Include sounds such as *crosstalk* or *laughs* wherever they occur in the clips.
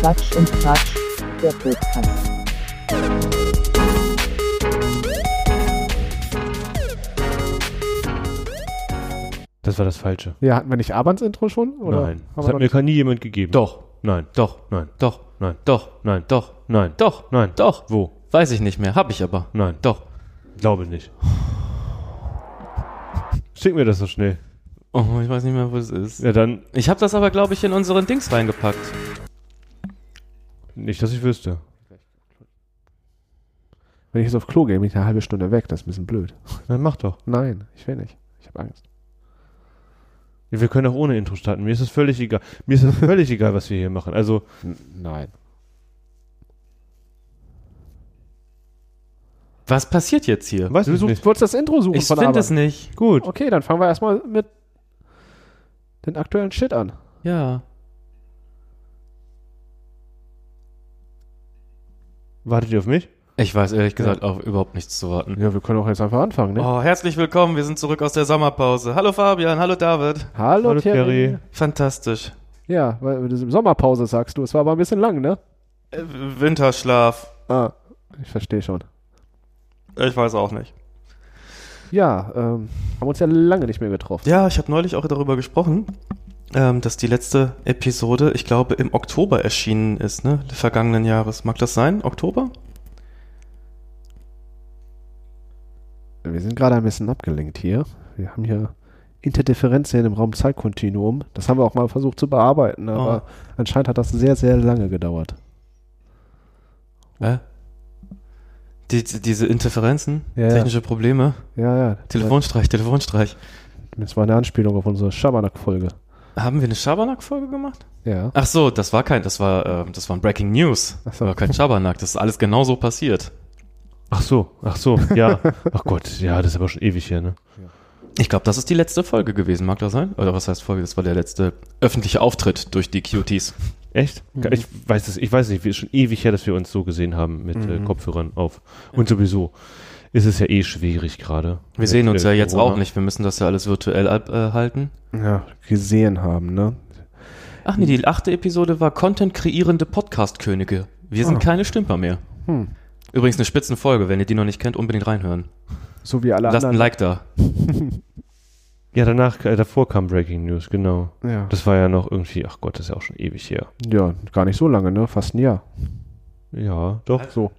Quatsch und Tratsch, der Podcast. Das war das Falsche. Ja, hatten wir nicht Abans Intro schon? Oder Nein. Das hat mir gar nie jemand gegeben. Doch, Nein. doch, Nein. doch, Nein. doch, Nein. doch, Nein. doch, Nein. doch. Wo? Weiß ich nicht mehr, hab ich aber. Nein. Doch. Glaube nicht. Schick mir das so schnell. Oh, ich weiß nicht mehr, wo es ist. Ja, dann Ich habe das aber, glaube ich, in unseren Dings reingepackt. nicht, dass ich wüsste. Wenn ich jetzt auf Klo gehe, bin ich eine halbe Stunde weg. Das ist ein bisschen blöd. Dann mach doch. Nein, ich will nicht. Ich habe Angst. Wir können auch ohne Intro starten. Mir ist es völlig egal. Mir ist es *laughs* völlig egal, was wir hier machen. Also, N nein. Was passiert jetzt hier? weiß Du ich suchst, nicht. wolltest das Intro suchen Ich finde es nicht. Gut. Okay, dann fangen wir erstmal mit den aktuellen Shit an. Ja. Wartet ihr auf mich? Ich weiß ehrlich gesagt auch überhaupt nichts zu warten. Ja, wir können auch jetzt einfach anfangen, ne? Oh, herzlich willkommen, wir sind zurück aus der Sommerpause. Hallo Fabian, hallo David. Hallo, Hallo, Thierry. Fantastisch. Ja, weil das ist Sommerpause sagst du. Es war aber ein bisschen lang, ne? Äh, Winterschlaf. Ah, ich verstehe schon. Ich weiß auch nicht. Ja, ähm, haben uns ja lange nicht mehr getroffen. Ja, ich habe neulich auch darüber gesprochen, ähm, dass die letzte Episode, ich glaube, im Oktober erschienen ist, ne? Des vergangenen Jahres. Mag das sein? Oktober? Wir sind gerade ein bisschen abgelenkt hier. Wir haben hier Interdifferenzien im Raum Zeitkontinuum. Das haben wir auch mal versucht zu bearbeiten, aber anscheinend hat das sehr, sehr lange gedauert. Äh? Die, die, diese Interferenzen, Ja, ja. technische Probleme, Ja, ja. Telefonstreich, Telefonstreich. Das war eine Anspielung auf unsere Schabernack-Folge. Haben wir eine Schabernack-Folge gemacht? Ja. Ach so, das war kein, das war, äh, das war ein Breaking News. Ach Das so. war kein Schabernack, das ist alles genau so passiert. Ach so, ach so, ja. *laughs* Ach Gott, ja, das ist aber schon ewig her, ne? Ich glaube, das ist die letzte Folge gewesen, mag das sein? Oder was heißt Folge? Das war der letzte öffentliche Auftritt durch die Cuties. Echt? Ich weiß es, ich weiß nicht, es ist schon ewig her, dass wir uns so gesehen haben mit äh, Mhm. Kopfhörern auf. Und sowieso ist es ja eh schwierig gerade. Wir sehen uns Mit, ja äh, jetzt Corona. auch nicht, wir müssen das ja alles virtuell abhalten. Ja, gesehen haben, ne? Ach nee, die achte Episode war Content kreierende Podcast-Könige. Wir sind Ah. keine Stümper mehr. Hm. Übrigens eine Spitzenfolge, wenn ihr die noch nicht kennt, unbedingt reinhören. So wie alle Lasst ein anderen. Like da. *laughs* Ja, danach, äh, davor kam Breaking News, genau. Ja. Das war ja noch irgendwie, ach Gott, das ist ja auch schon ewig her. ja, gar nicht so lange, ne? Fast ein Jahr. Ja, doch. So.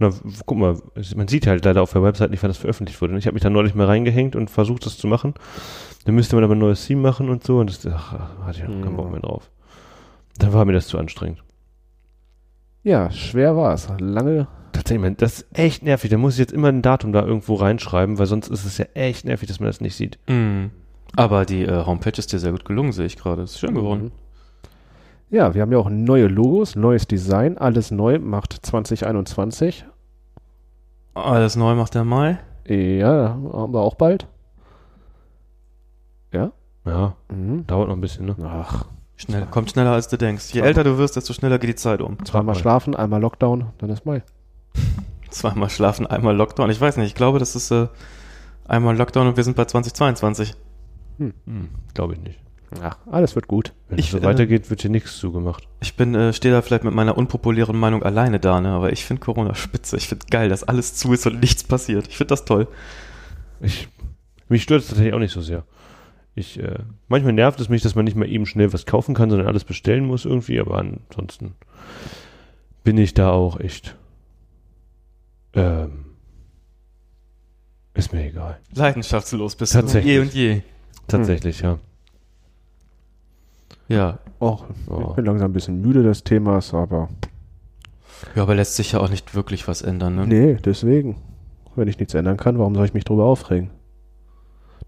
Na, guck mal, man sieht halt leider auf der Website nicht, wann das veröffentlicht wurde. Ich habe mich da neulich mal reingehängt und versucht, das zu machen. Dann müsste man aber ein neues Theme machen und so. Und das ach, hatte ich auch keinen Bock mehr drauf. Dann war mir das zu anstrengend. Ja, schwer war es. Lange. Tatsächlich, das ist echt nervig. Da muss ich jetzt immer ein Datum da irgendwo reinschreiben, weil sonst ist es ja echt nervig, dass man das nicht sieht. Mhm. Aber die äh, Homepage ist dir sehr gut gelungen, sehe ich gerade. Ist schön geworden. Ja, wir haben ja auch neue Logos, neues Design, alles neu, macht 2021. Alles neu macht der Mai. Ja, haben wir auch bald. Ja? Ja, Mhm. dauert noch ein bisschen, ne? Ach, Schnell, kommt schneller als du denkst. Je älter du wirst, desto schneller geht die Zeit um. zweimal schlafen, einmal Lockdown, dann ist Mai. Zweimal schlafen, einmal Lockdown. Ich weiß nicht, ich glaube, das ist äh, einmal Lockdown und wir sind bei 2022. Hm, Glaube ich nicht. Ach, alles wird gut. Wenn Ich, es so äh, weitergeht, wird hier nichts zugemacht. Ich bin, äh, stehe da vielleicht mit meiner unpopulären Meinung alleine da, ne? Aber ich finde Corona spitze. Ich finde geil, dass alles zu ist und nichts passiert. Ich finde das toll. Ich, mich stört es tatsächlich auch nicht so sehr. Ich, äh, manchmal nervt es mich, dass man nicht mal eben schnell was kaufen kann, sondern alles bestellen muss irgendwie, aber ansonsten bin ich da auch echt. Ähm, ist mir egal. Leidenschaftslos bist Tatsächlich. du. Je und je. Tatsächlich, ja. Ja. Och, ich bin langsam ein bisschen müde des Themas, aber Ja, aber lässt sich ja auch nicht wirklich was ändern, ne? nee, deswegen. Wenn ich nichts ändern kann, warum soll ich mich drüber aufregen?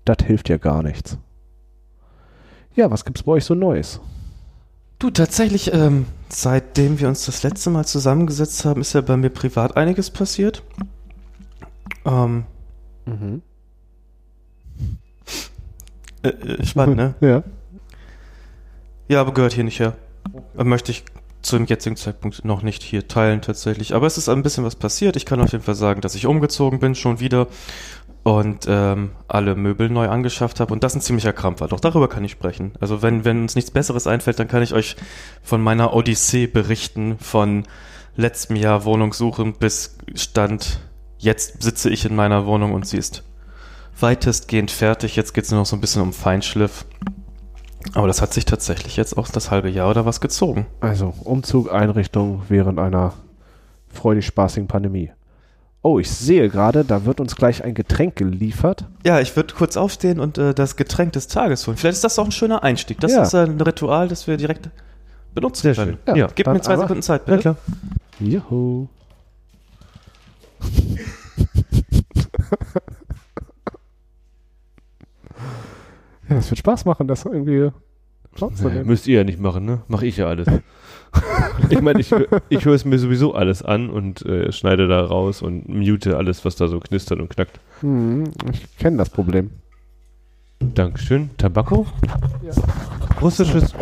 Das hilft ja gar nichts. Ja, was gibt's bei euch so Neues? Du, tatsächlich, ähm, seitdem wir uns das letzte Mal zusammengesetzt haben, ist ja bei mir privat einiges passiert. Ähm, Mhm. äh, äh, spannend, ne? *laughs* Ja. Ja, aber gehört hier nicht her. Äh, Möchte ich zu dem jetzigen Zeitpunkt noch nicht hier teilen tatsächlich. Aber es ist ein bisschen was passiert. Ich kann auf jeden Fall sagen, dass ich umgezogen bin schon wieder und ähm, alle Möbel neu angeschafft habe und das ein ziemlicher Krampf war. Doch darüber kann ich sprechen. Also wenn, wenn uns nichts Besseres einfällt, dann kann ich euch von meiner Odyssee berichten, von letztem Jahr Wohnungssuchen bis Stand, jetzt sitze ich in meiner Wohnung und sie ist weitestgehend fertig. Jetzt geht es nur noch so ein bisschen um Feinschliff. Aber das hat sich tatsächlich jetzt auch das halbe Jahr oder was gezogen. Also Umzug, Einrichtung während einer freudig spaßigen Pandemie. Oh, ich sehe gerade, da wird uns gleich ein Getränk geliefert. Ja, ich würde kurz aufstehen und äh, das Getränk des Tages holen. Vielleicht ist das auch ein schöner Einstieg. Das Ja. ist äh, ein Ritual, das wir direkt benutzen Sehr können. schön. Ja, Gib dann mir zwei aber- Sekunden Zeit, Ja, bitte. klar. Juhu. *laughs* ja, das wird Spaß machen, das irgendwie aufzunehmen. müsst ihr ja nicht machen, ne? Mach ich ja alles. *laughs* ich meine, ich, ich höre es mir sowieso alles an und äh, schneide da raus und mute alles, was da so knistert und knackt. Hm, ich kenne das Problem. Dankeschön. Tabako? Ja. Russisches.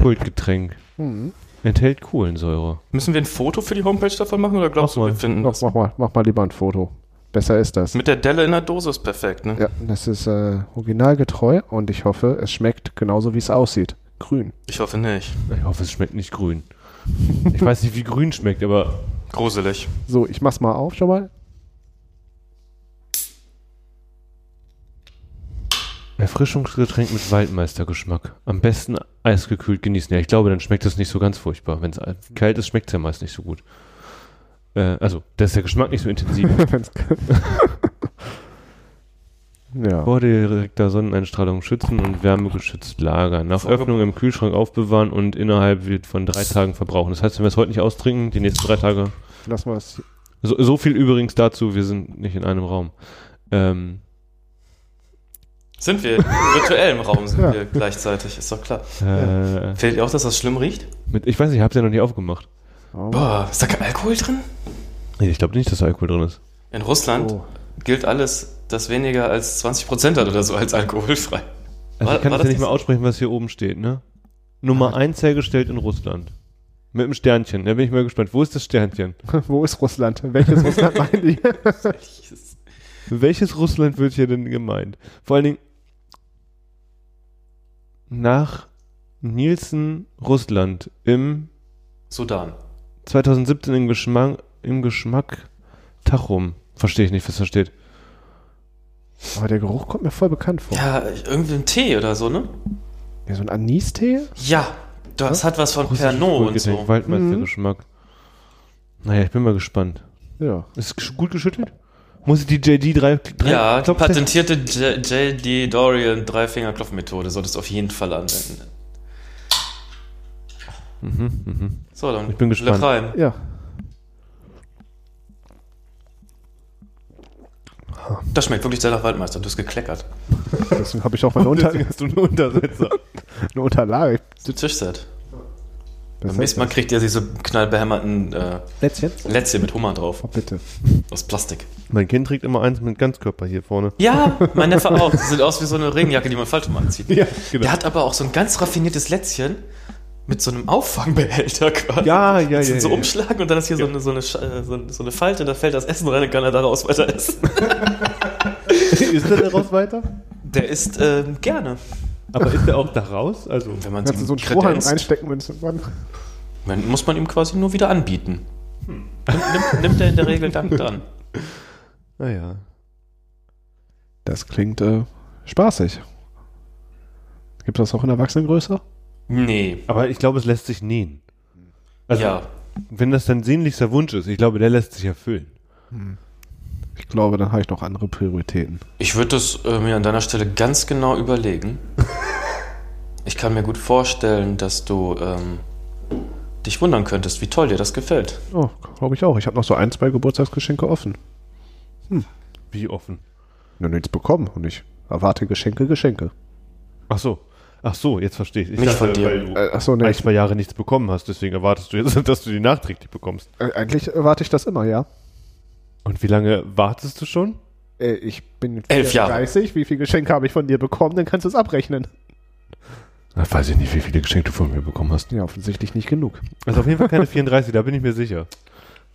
Kultgetränk. Hm. Enthält Kohlensäure. Müssen wir ein Foto für die Homepage davon machen oder glaubst Mach du, wir mal. finden Mach, das? mach, mal, mach mal lieber ein Foto. Besser ist das. Mit der Delle in der Dose ist perfekt, ne? Ja, das ist äh, originalgetreu und ich hoffe, es schmeckt genauso, wie es aussieht. Grün. Ich hoffe nicht. Ich hoffe, es schmeckt nicht grün. Ich weiß nicht, wie grün schmeckt, aber Gruselig. So, ich mach's mal auf schon mal. Erfrischungsgetränk mit Waldmeistergeschmack. Am besten eisgekühlt genießen. Ja, ich glaube, dann schmeckt es nicht so ganz furchtbar. Wenn es kalt ist, schmeckt es ja meist nicht so gut. Äh, also, da ist der Geschmack nicht so intensiv. *laughs* Ja. Vor direkter Sonneneinstrahlung schützen und wärmegeschützt lagern. Nach Öffnung im Kühlschrank aufbewahren und innerhalb wird von drei Tagen verbrauchen. Das heißt, wenn wir es heute nicht austrinken, die nächsten drei Tage. Lassen wir es. So, so viel übrigens dazu, wir sind nicht in einem Raum. Ähm, Sind wir virtuell im Raum, sind Ja. wir gleichzeitig, ist doch klar. äh, Fällt dir auch, dass das schlimm riecht? mit, ich weiß nicht, ich habe es ja noch nicht aufgemacht. Oh. Boah, ist da kein Alkohol drin? Nee, ich glaube nicht, dass da Alkohol drin ist. In Russland Oh. Gilt alles, das weniger als 20% hat oder so, als alkoholfrei. Also War- ich kann das ja nicht mal nicht- aussprechen, was hier oben steht, ne? Nummer 1 hergestellt in Russland. Mit einem Sternchen. Da bin ich mal gespannt. Wo ist das Sternchen? *laughs* Wo ist Russland? Welches Russland meinen die? *laughs* Welches Russland wird hier denn gemeint? Vor allen Dingen nach Nielsen Russland im Sudan. 2017 im Geschmack, im Geschmack Tachum. Verstehe ich nicht, was da steht. Aber der Geruch kommt mir voll bekannt vor. Ja, irgendwie ein Tee oder so, ne? Ja, so ein Anistee? Ja, das hat was von Pernod und so. Waldmeistergeschmack. Naja, ich bin mal gespannt. Ja. Ist es gut geschüttelt? Muss ich die JD 3, 3 Ja, die patentierte J- JD Dorian Drei-Finger-Klopfmethode solltest du auf jeden Fall anwenden. Mhm, mhm. So, dann Ich bin gespannt. L'Chaim. Ja. Das schmeckt wirklich sehr nach Waldmeister. Du hast gekleckert. Deswegen habe ich auch meine Unter du *laughs* einen Untersetzer. eine Unterlage. Das Tischset. Beim nächsten Mal kriegt ihr diese knallbehämmerten äh, Lätzchen? Lätzchen mit Hummer drauf. Oh, bitte. Aus Plastik. mein Kind trägt immer eins mit Ganzkörper hier vorne. Ja, mein Neffe auch. Sieht aus wie so eine Regenjacke, die man falsch rum anzieht. Ja, genau. Der hat aber auch so ein ganz raffiniertes Lätzchen mit so einem Auffangbehälter quasi. Ja, ja, ja. so, so ja. umschlagen und dann ist hier so, eine, so, eine, äh, so, so eine Falte, da fällt das Essen rein und kann er daraus weiter essen. *laughs* ist er daraus weiter? Der isst ähm, gerne. Aber ist er auch da raus? Also, Wenn man Kannst du so einen Strohhalm reinstecken, wenn es irgendwann. Man, muss man ihm quasi nur wieder anbieten. Nimmt, nimmt, nimmt er in der Regel dankend an. naja. Das klingt äh, spaßig. Gibt es das auch in Erwachsenengröße? Nee. Aber ich glaube, es lässt sich nähen. Also, ja. wenn das dein sehnlichster Wunsch ist, ich glaube, der lässt sich erfüllen. Ich glaube, dann habe ich noch andere Prioritäten. Ich würde das äh, mir an deiner Stelle ganz genau überlegen. *laughs* Ich kann mir gut vorstellen, dass du ähm, dich wundern könntest, wie toll dir das gefällt. Oh, glaube ich auch. Ich habe noch so ein, zwei Geburtstagsgeschenke offen. Wie offen. Nur nichts bekommen und ich erwarte Geschenke, Geschenke. Ach so. Ach so, jetzt verstehe ich. ich Nicht von dir. Weil du Äh, achso, nee. ein, zwei Jahre nichts bekommen hast, deswegen erwartest du jetzt, *laughs* dass du die nachträglich bekommst. Äh, eigentlich erwarte ich das immer, ja. Und wie lange wartest du schon? Äh, ich bin Elf Jahre. 34. Wie viele Geschenke habe ich von dir bekommen? Dann kannst du es abrechnen. Da weiß ich nicht, wie viele Geschenke du von mir bekommen hast. Ja, offensichtlich nicht genug. Also auf jeden Fall keine 34, da bin ich mir sicher.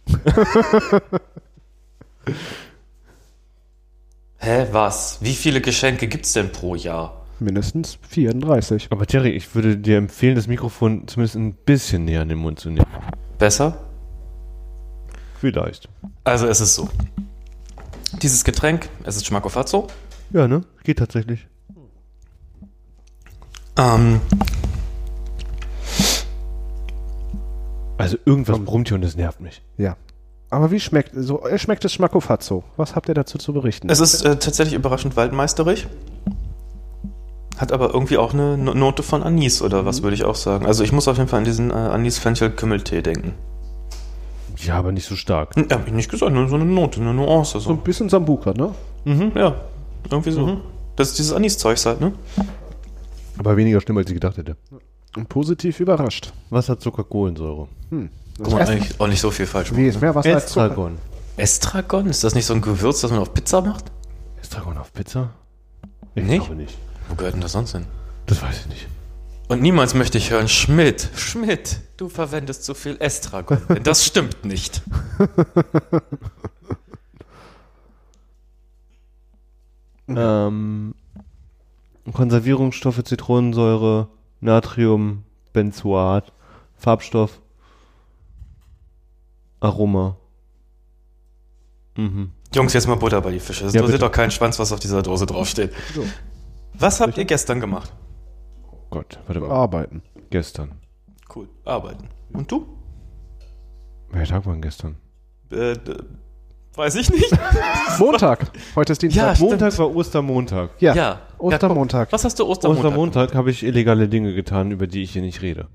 *laughs* Hä, was? Wie viele Geschenke gibt's denn pro Jahr? Mindestens 34. Aber Jerry, ich würde dir empfehlen, das Mikrofon zumindest ein bisschen näher an den Mund zu nehmen. Besser? Vielleicht. Also es ist so. Dieses Getränk, es ist Schmackofazzo. Ja, ne? Geht tatsächlich. Ähm, Also irgendwas brummt hier und das nervt mich. Ja. Aber wie schmeckt, so, äh, schmeckt es Schmackofazzo? Was habt ihr dazu zu berichten? es ist äh, tatsächlich überraschend waldmeisterig. Hat aber irgendwie auch eine No- Note von Anis oder was würde ich auch sagen. Also ich muss auf jeden Fall an diesen äh, Anis-Fenchel-Kümmeltee denken. Ja, aber nicht so stark. Hm, Hab ich nicht gesagt, nur so eine Note, eine Nuance. so So. ein bisschen Sambuka, ne? Mhm, ja, irgendwie so. Das ist dieses Anis-Zeugs halt, ne? Aber weniger schlimm, als ich gedacht hätte. Und positiv überrascht. Wasserzucker, Kohlensäure. Guck mal, eigentlich auch nicht so viel falsch. Wie ist mehr Wasser als Zucker? Estragon. Estragon? Ist das nicht so ein Gewürz, das man auf Pizza macht? Estragon auf Pizza? Ich Nicht? glaube nicht. Wo gehört denn das sonst hin? Das weiß ich nicht. Und niemals möchte ich hören, Schmidt, Schmidt, du verwendest zu viel Estragon. *laughs* Denn das stimmt nicht. *laughs* Ähm, Konservierungsstoffe, Zitronensäure, Natrium, Benzoat, Farbstoff, Aroma. Mhm. Jungs, jetzt mal Butter bei die Fische. Das Ja, interessiert doch keinen Schwanz, was auf dieser Dose draufsteht. So. Was habt ihr gestern gemacht? Gott, warte mal. Arbeiten. Gestern. Cool, arbeiten. Und du? Welcher Tag war denn gestern? Äh, d- weiß ich nicht. *laughs* Montag. Heute ist Dienstag. Ja, stimmt. Montag war Ostermontag. Ja. Ja. Ostermontag. Was hast du Ostermontag? Ostermontag habe ich illegale Dinge getan, über die ich hier nicht rede.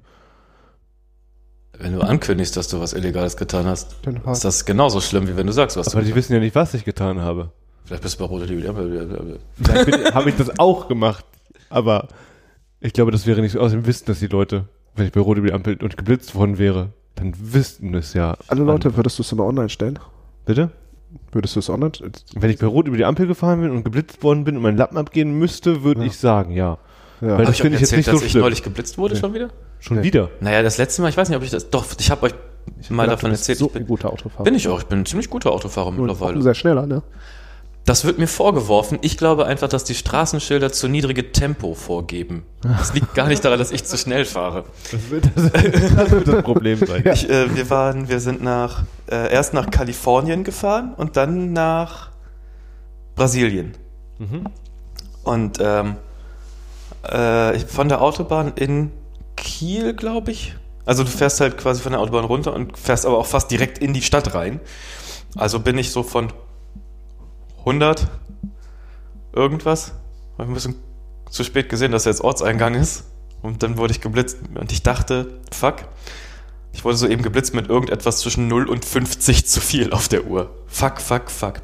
Wenn du ankündigst, dass du was Illegales getan hast, Dann ist das genauso schlimm, wie wenn du sagst, was Aber du die wissen ja nicht, was ich getan habe. Vielleicht bist du bei Rote Liebe. Vielleicht habe ich das auch gemacht. Aber ich glaube, das wäre nicht so. Außerdem wissen das die Leute. Wenn ich bei Rot über die Ampel und geblitzt worden wäre, dann wüssten es ja. Alle Leute, würdest du es immer online stellen? Bitte? Würdest du es online? Wenn ich bei Rot über die Ampel gefahren bin und geblitzt worden bin und mein Lappen abgehen müsste, würde Ja. ich sagen, ja. Ja. Weil das ich finde ich jetzt erzählt, nicht so dass ich schlimm. neulich geblitzt wurde schon wieder? Schon Nee. wieder. Naja, das letzte Mal, ich weiß nicht, ob ich das. Doch, ich habe euch mal gedacht, davon du bist erzählt. So ich bin, ein guter Autofahrer. bin ich auch. Ich bin ein ziemlich guter Autofahrer Nur mittlerweile. Sehr schneller, ne? Das wird mir vorgeworfen. Ich glaube einfach, dass die Straßenschilder zu niedrige Tempo vorgeben. Das liegt gar nicht daran, dass ich zu schnell fahre. Das wird das, *laughs* das, wird das Problem sein. Ich, äh, wir waren, wir sind nach äh, erst nach Kalifornien gefahren und dann nach Brasilien. Mhm. Und ähm, äh, ich- von der Autobahn in Kiel, glaube ich. Also du fährst halt quasi von der Autobahn runter und fährst aber auch fast direkt in die Stadt rein. Also bin ich so von 100 irgendwas. Hab ein bisschen zu spät gesehen, dass jetzt Ortseingang ist. Und dann wurde ich geblitzt und ich dachte, fuck. Ich wurde so eben geblitzt mit irgendetwas zwischen 0 und 50 zu viel auf der Uhr. Fuck, fuck, fuck.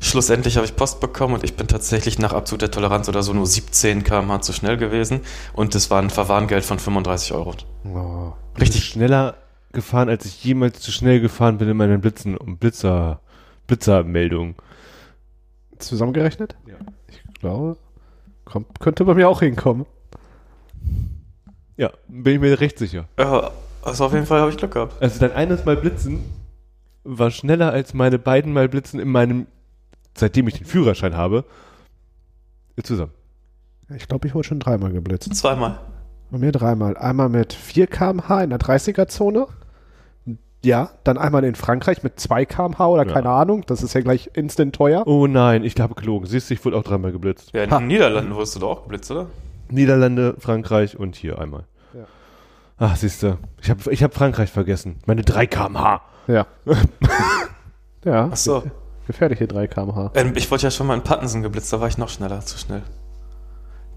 Schlussendlich habe ich Post bekommen und ich bin tatsächlich nach Abzug der Toleranz oder so nur 17 km/h zu schnell gewesen. Und das war ein Verwarngeld von 35 Euro. Oh. Richtig schneller gefahren, als ich jemals zu schnell gefahren bin in meinen Blitzen und Blitzer, Blitzermeldungen. Zusammengerechnet? Ja. Ich glaube, kommt, könnte bei mir auch hinkommen. Ja, bin ich mir recht sicher. Ja, also auf jeden Fall habe ich Glück gehabt. Also dein eines Mal Blitzen war schneller als meine beiden Mal Blitzen in meinem, seitdem ich den Führerschein habe, zusammen. Ich glaube, ich wurde schon dreimal geblitzt. Zweimal. Bei mir dreimal. Einmal mit 4 km/h in der 30er-Zone. Ja, dann einmal in Frankreich mit 2 km/h oder Ja. keine Ahnung. Das ist ja gleich instant teuer. Oh nein, ich habe gelogen. Siehst du, ich wurde auch dreimal geblitzt. Ja, in Ha. den Niederlanden wurdest du doch auch geblitzt, oder? Niederlande, Frankreich und hier einmal. Ja. Ach, siehst du, ich habe ich hab Frankreich vergessen. Meine 3 kmh. Ja. *laughs* ja, Ach so. gefährliche 3 km/h. Ähm, ich wurde ja schon mal in Pattensen geblitzt, da war ich noch schneller, zu schnell.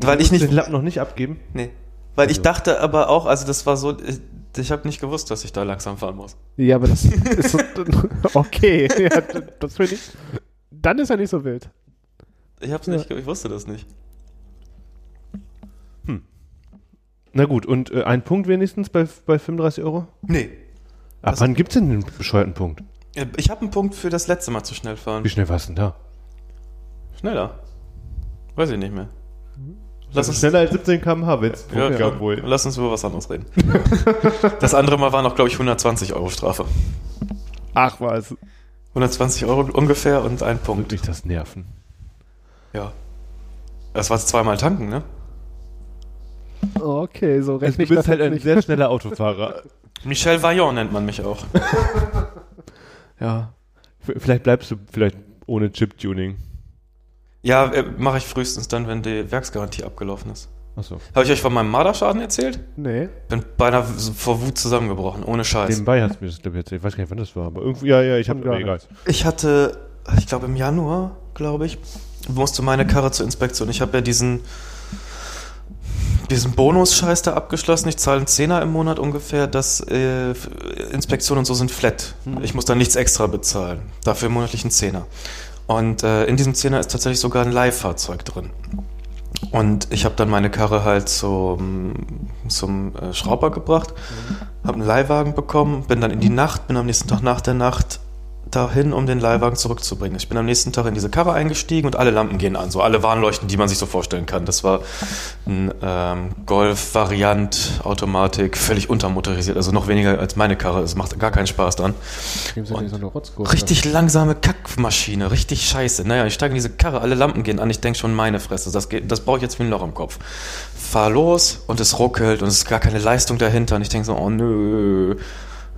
Weil ich den nicht. Lappen noch nicht abgeben. Nee. Weil ich Also. dachte aber auch, also das war so, ich, ich habe nicht gewusst, dass ich da langsam fahren muss. Ja, aber das *laughs* ist okay. Ja, das finde ich. Dann ist er nicht so wild. Ich hab's Ja. nicht, ich wusste das nicht. Na gut, und äh, ein Punkt wenigstens bei, bei 35 Euro? Nee. Ab wann gibt's denn den bescheuerten Punkt? Ich habe einen Punkt für das letzte Mal zu schnell fahren. Wie schnell warst du denn da? Schneller. Weiß ich nicht mehr. Lass uns, schneller als 17 km/h, wenn es ja, ja, komm, lass uns über was anderes reden. *laughs* das andere Mal war noch, glaube ich, 120 Euro Strafe. Ach was. 120 Euro ungefähr und ein Punkt. Wirklich das Nerven. Ja. Das war zweimal tanken, ne? Okay, so Also, rechne du ich bist das halt ein nicht. sehr schneller Autofahrer. *laughs* Michel Vaillant nennt man mich auch. *laughs* ja. Vielleicht bleibst du vielleicht ohne Chip-Tuning. Ja, äh, mache ich frühestens dann, wenn die Werksgarantie abgelaufen ist. Achso. Habe ich euch von meinem Marderschaden erzählt? Nee. Bin beinahe vor Wut zusammengebrochen, ohne Scheiß. Nebenbei hast du mir das, glaube ich, erzählt. Ich weiß gar nicht, wann das war, aber irgendwie, ja, ja, ich habe gar egal. Ich hatte, ich glaube im Januar, glaube ich, musste meine Karre zur Inspektion. Ich habe ja diesen, diesen Bonus-Scheiß da abgeschlossen. Ich zahle einen Zehner im Monat ungefähr. Das äh, Inspektionen und so sind flat. Ich muss da nichts extra bezahlen. Dafür monatlich einen Zehner. Und äh, in diesem Zehner ist tatsächlich sogar ein Leihfahrzeug drin. Und ich habe dann meine Karre halt zum, zum äh, Schrauber gebracht, habe einen Leihwagen bekommen, bin dann in die Nacht, bin am nächsten Tag nach der Nacht dahin, um den Leihwagen zurückzubringen. Ich bin am nächsten Tag in diese Karre eingestiegen und alle Lampen gehen an, so alle Warnleuchten, die man sich so vorstellen kann. Das war ein ähm, Golf-Variant, Automatik, völlig untermotorisiert, also noch weniger als meine Karre. Es macht gar keinen Spaß nicht so. Richtig langsame Kackmaschine, richtig scheiße. Naja, ich steige in diese Karre, alle Lampen gehen an, ich denke schon, meine Fresse, das, geht, das brauche ich jetzt wie ein Loch im Kopf. Fahr los und es ruckelt und es ist gar keine Leistung dahinter und ich denke so, oh nö.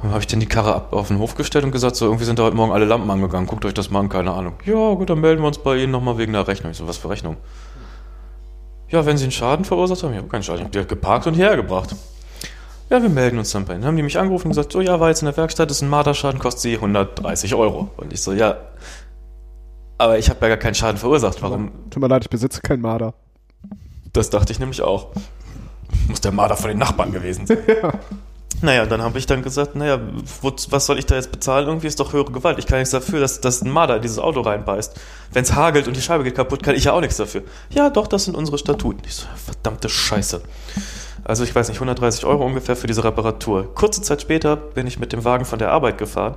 Dann habe ich dann die Karre ab, auf den Hof gestellt und gesagt, so irgendwie sind da heute Morgen alle Lampen angegangen, guckt euch das mal an, keine Ahnung. Ja, gut, dann melden wir uns bei Ihnen nochmal wegen der Rechnung. Ich so, was für Rechnung? Ja, wenn Sie einen Schaden verursacht haben, ich habe keinen Schaden, ich habe die halt geparkt und hierher gebracht. Ja, wir melden uns dann bei Ihnen. Dann haben die mich angerufen und gesagt, so, ja, war jetzt in der Werkstatt, ist ein Marderschaden, kostet Sie 130 Euro. Und ich so, ja, aber ich habe ja gar keinen Schaden verursacht. Warum? Tut mir leid, ich besitze keinen Marder. Das dachte ich nämlich auch. Muss der Marder von den Nachbarn gewesen sein. *laughs* *laughs* Naja, dann habe ich dann gesagt, naja, wo, was soll ich da jetzt bezahlen? Irgendwie ist doch höhere Gewalt. Ich kann nichts dafür, dass, dass ein Marder in dieses Auto reinbeißt. Wenn es hagelt und die Scheibe geht kaputt, kann ich ja auch nichts dafür. Ja, doch, das sind unsere Statuten. Ich so, verdammte Scheiße. Also ich weiß nicht, 130 Euro ungefähr für diese Reparatur. Kurze Zeit später bin ich mit dem Wagen von der Arbeit gefahren.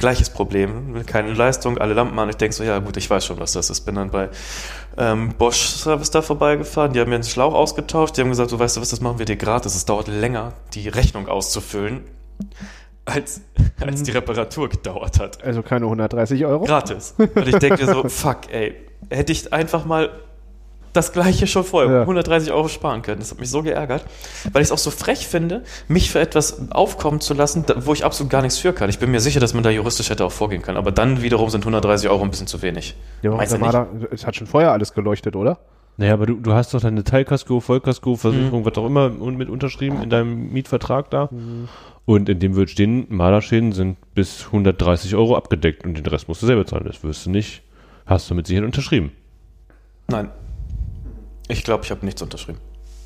Gleiches Problem, keine Leistung, alle Lampen an. Ich denke so, ja gut, ich weiß schon, was das ist. Bin dann bei ähm, Bosch Service da vorbeigefahren. Die haben mir einen Schlauch ausgetauscht. Die haben gesagt, du weißt du was, das machen wir dir gratis. Es dauert länger, die Rechnung auszufüllen, als, als die Reparatur gedauert hat. Also keine 130 Euro. Gratis. Und ich denke mir so, *laughs* fuck, ey, hätte ich einfach mal das gleiche schon vorher, Ja. 130 Euro sparen können. Das hat mich so geärgert, weil ich es auch so frech finde, mich für etwas aufkommen zu lassen, da- wo ich absolut gar nichts für kann. Ich bin mir sicher, dass man da juristisch hätte auch vorgehen können, aber dann wiederum sind 130 Euro ein bisschen zu wenig. Ja, Meinst der du nicht? Marder, es hat schon vorher alles geleuchtet, oder? Naja, aber du, du hast doch deine Teilkasko, Vollkasko, Versicherung, was auch immer mit unterschrieben in deinem Mietvertrag da. Und in dem wird stehen, Marderschäden sind bis 130 Euro abgedeckt und den Rest musst du selber zahlen. Das wirst du nicht, hast du mit Sicherheit unterschrieben. Nein. Ich glaube, ich habe nichts unterschrieben.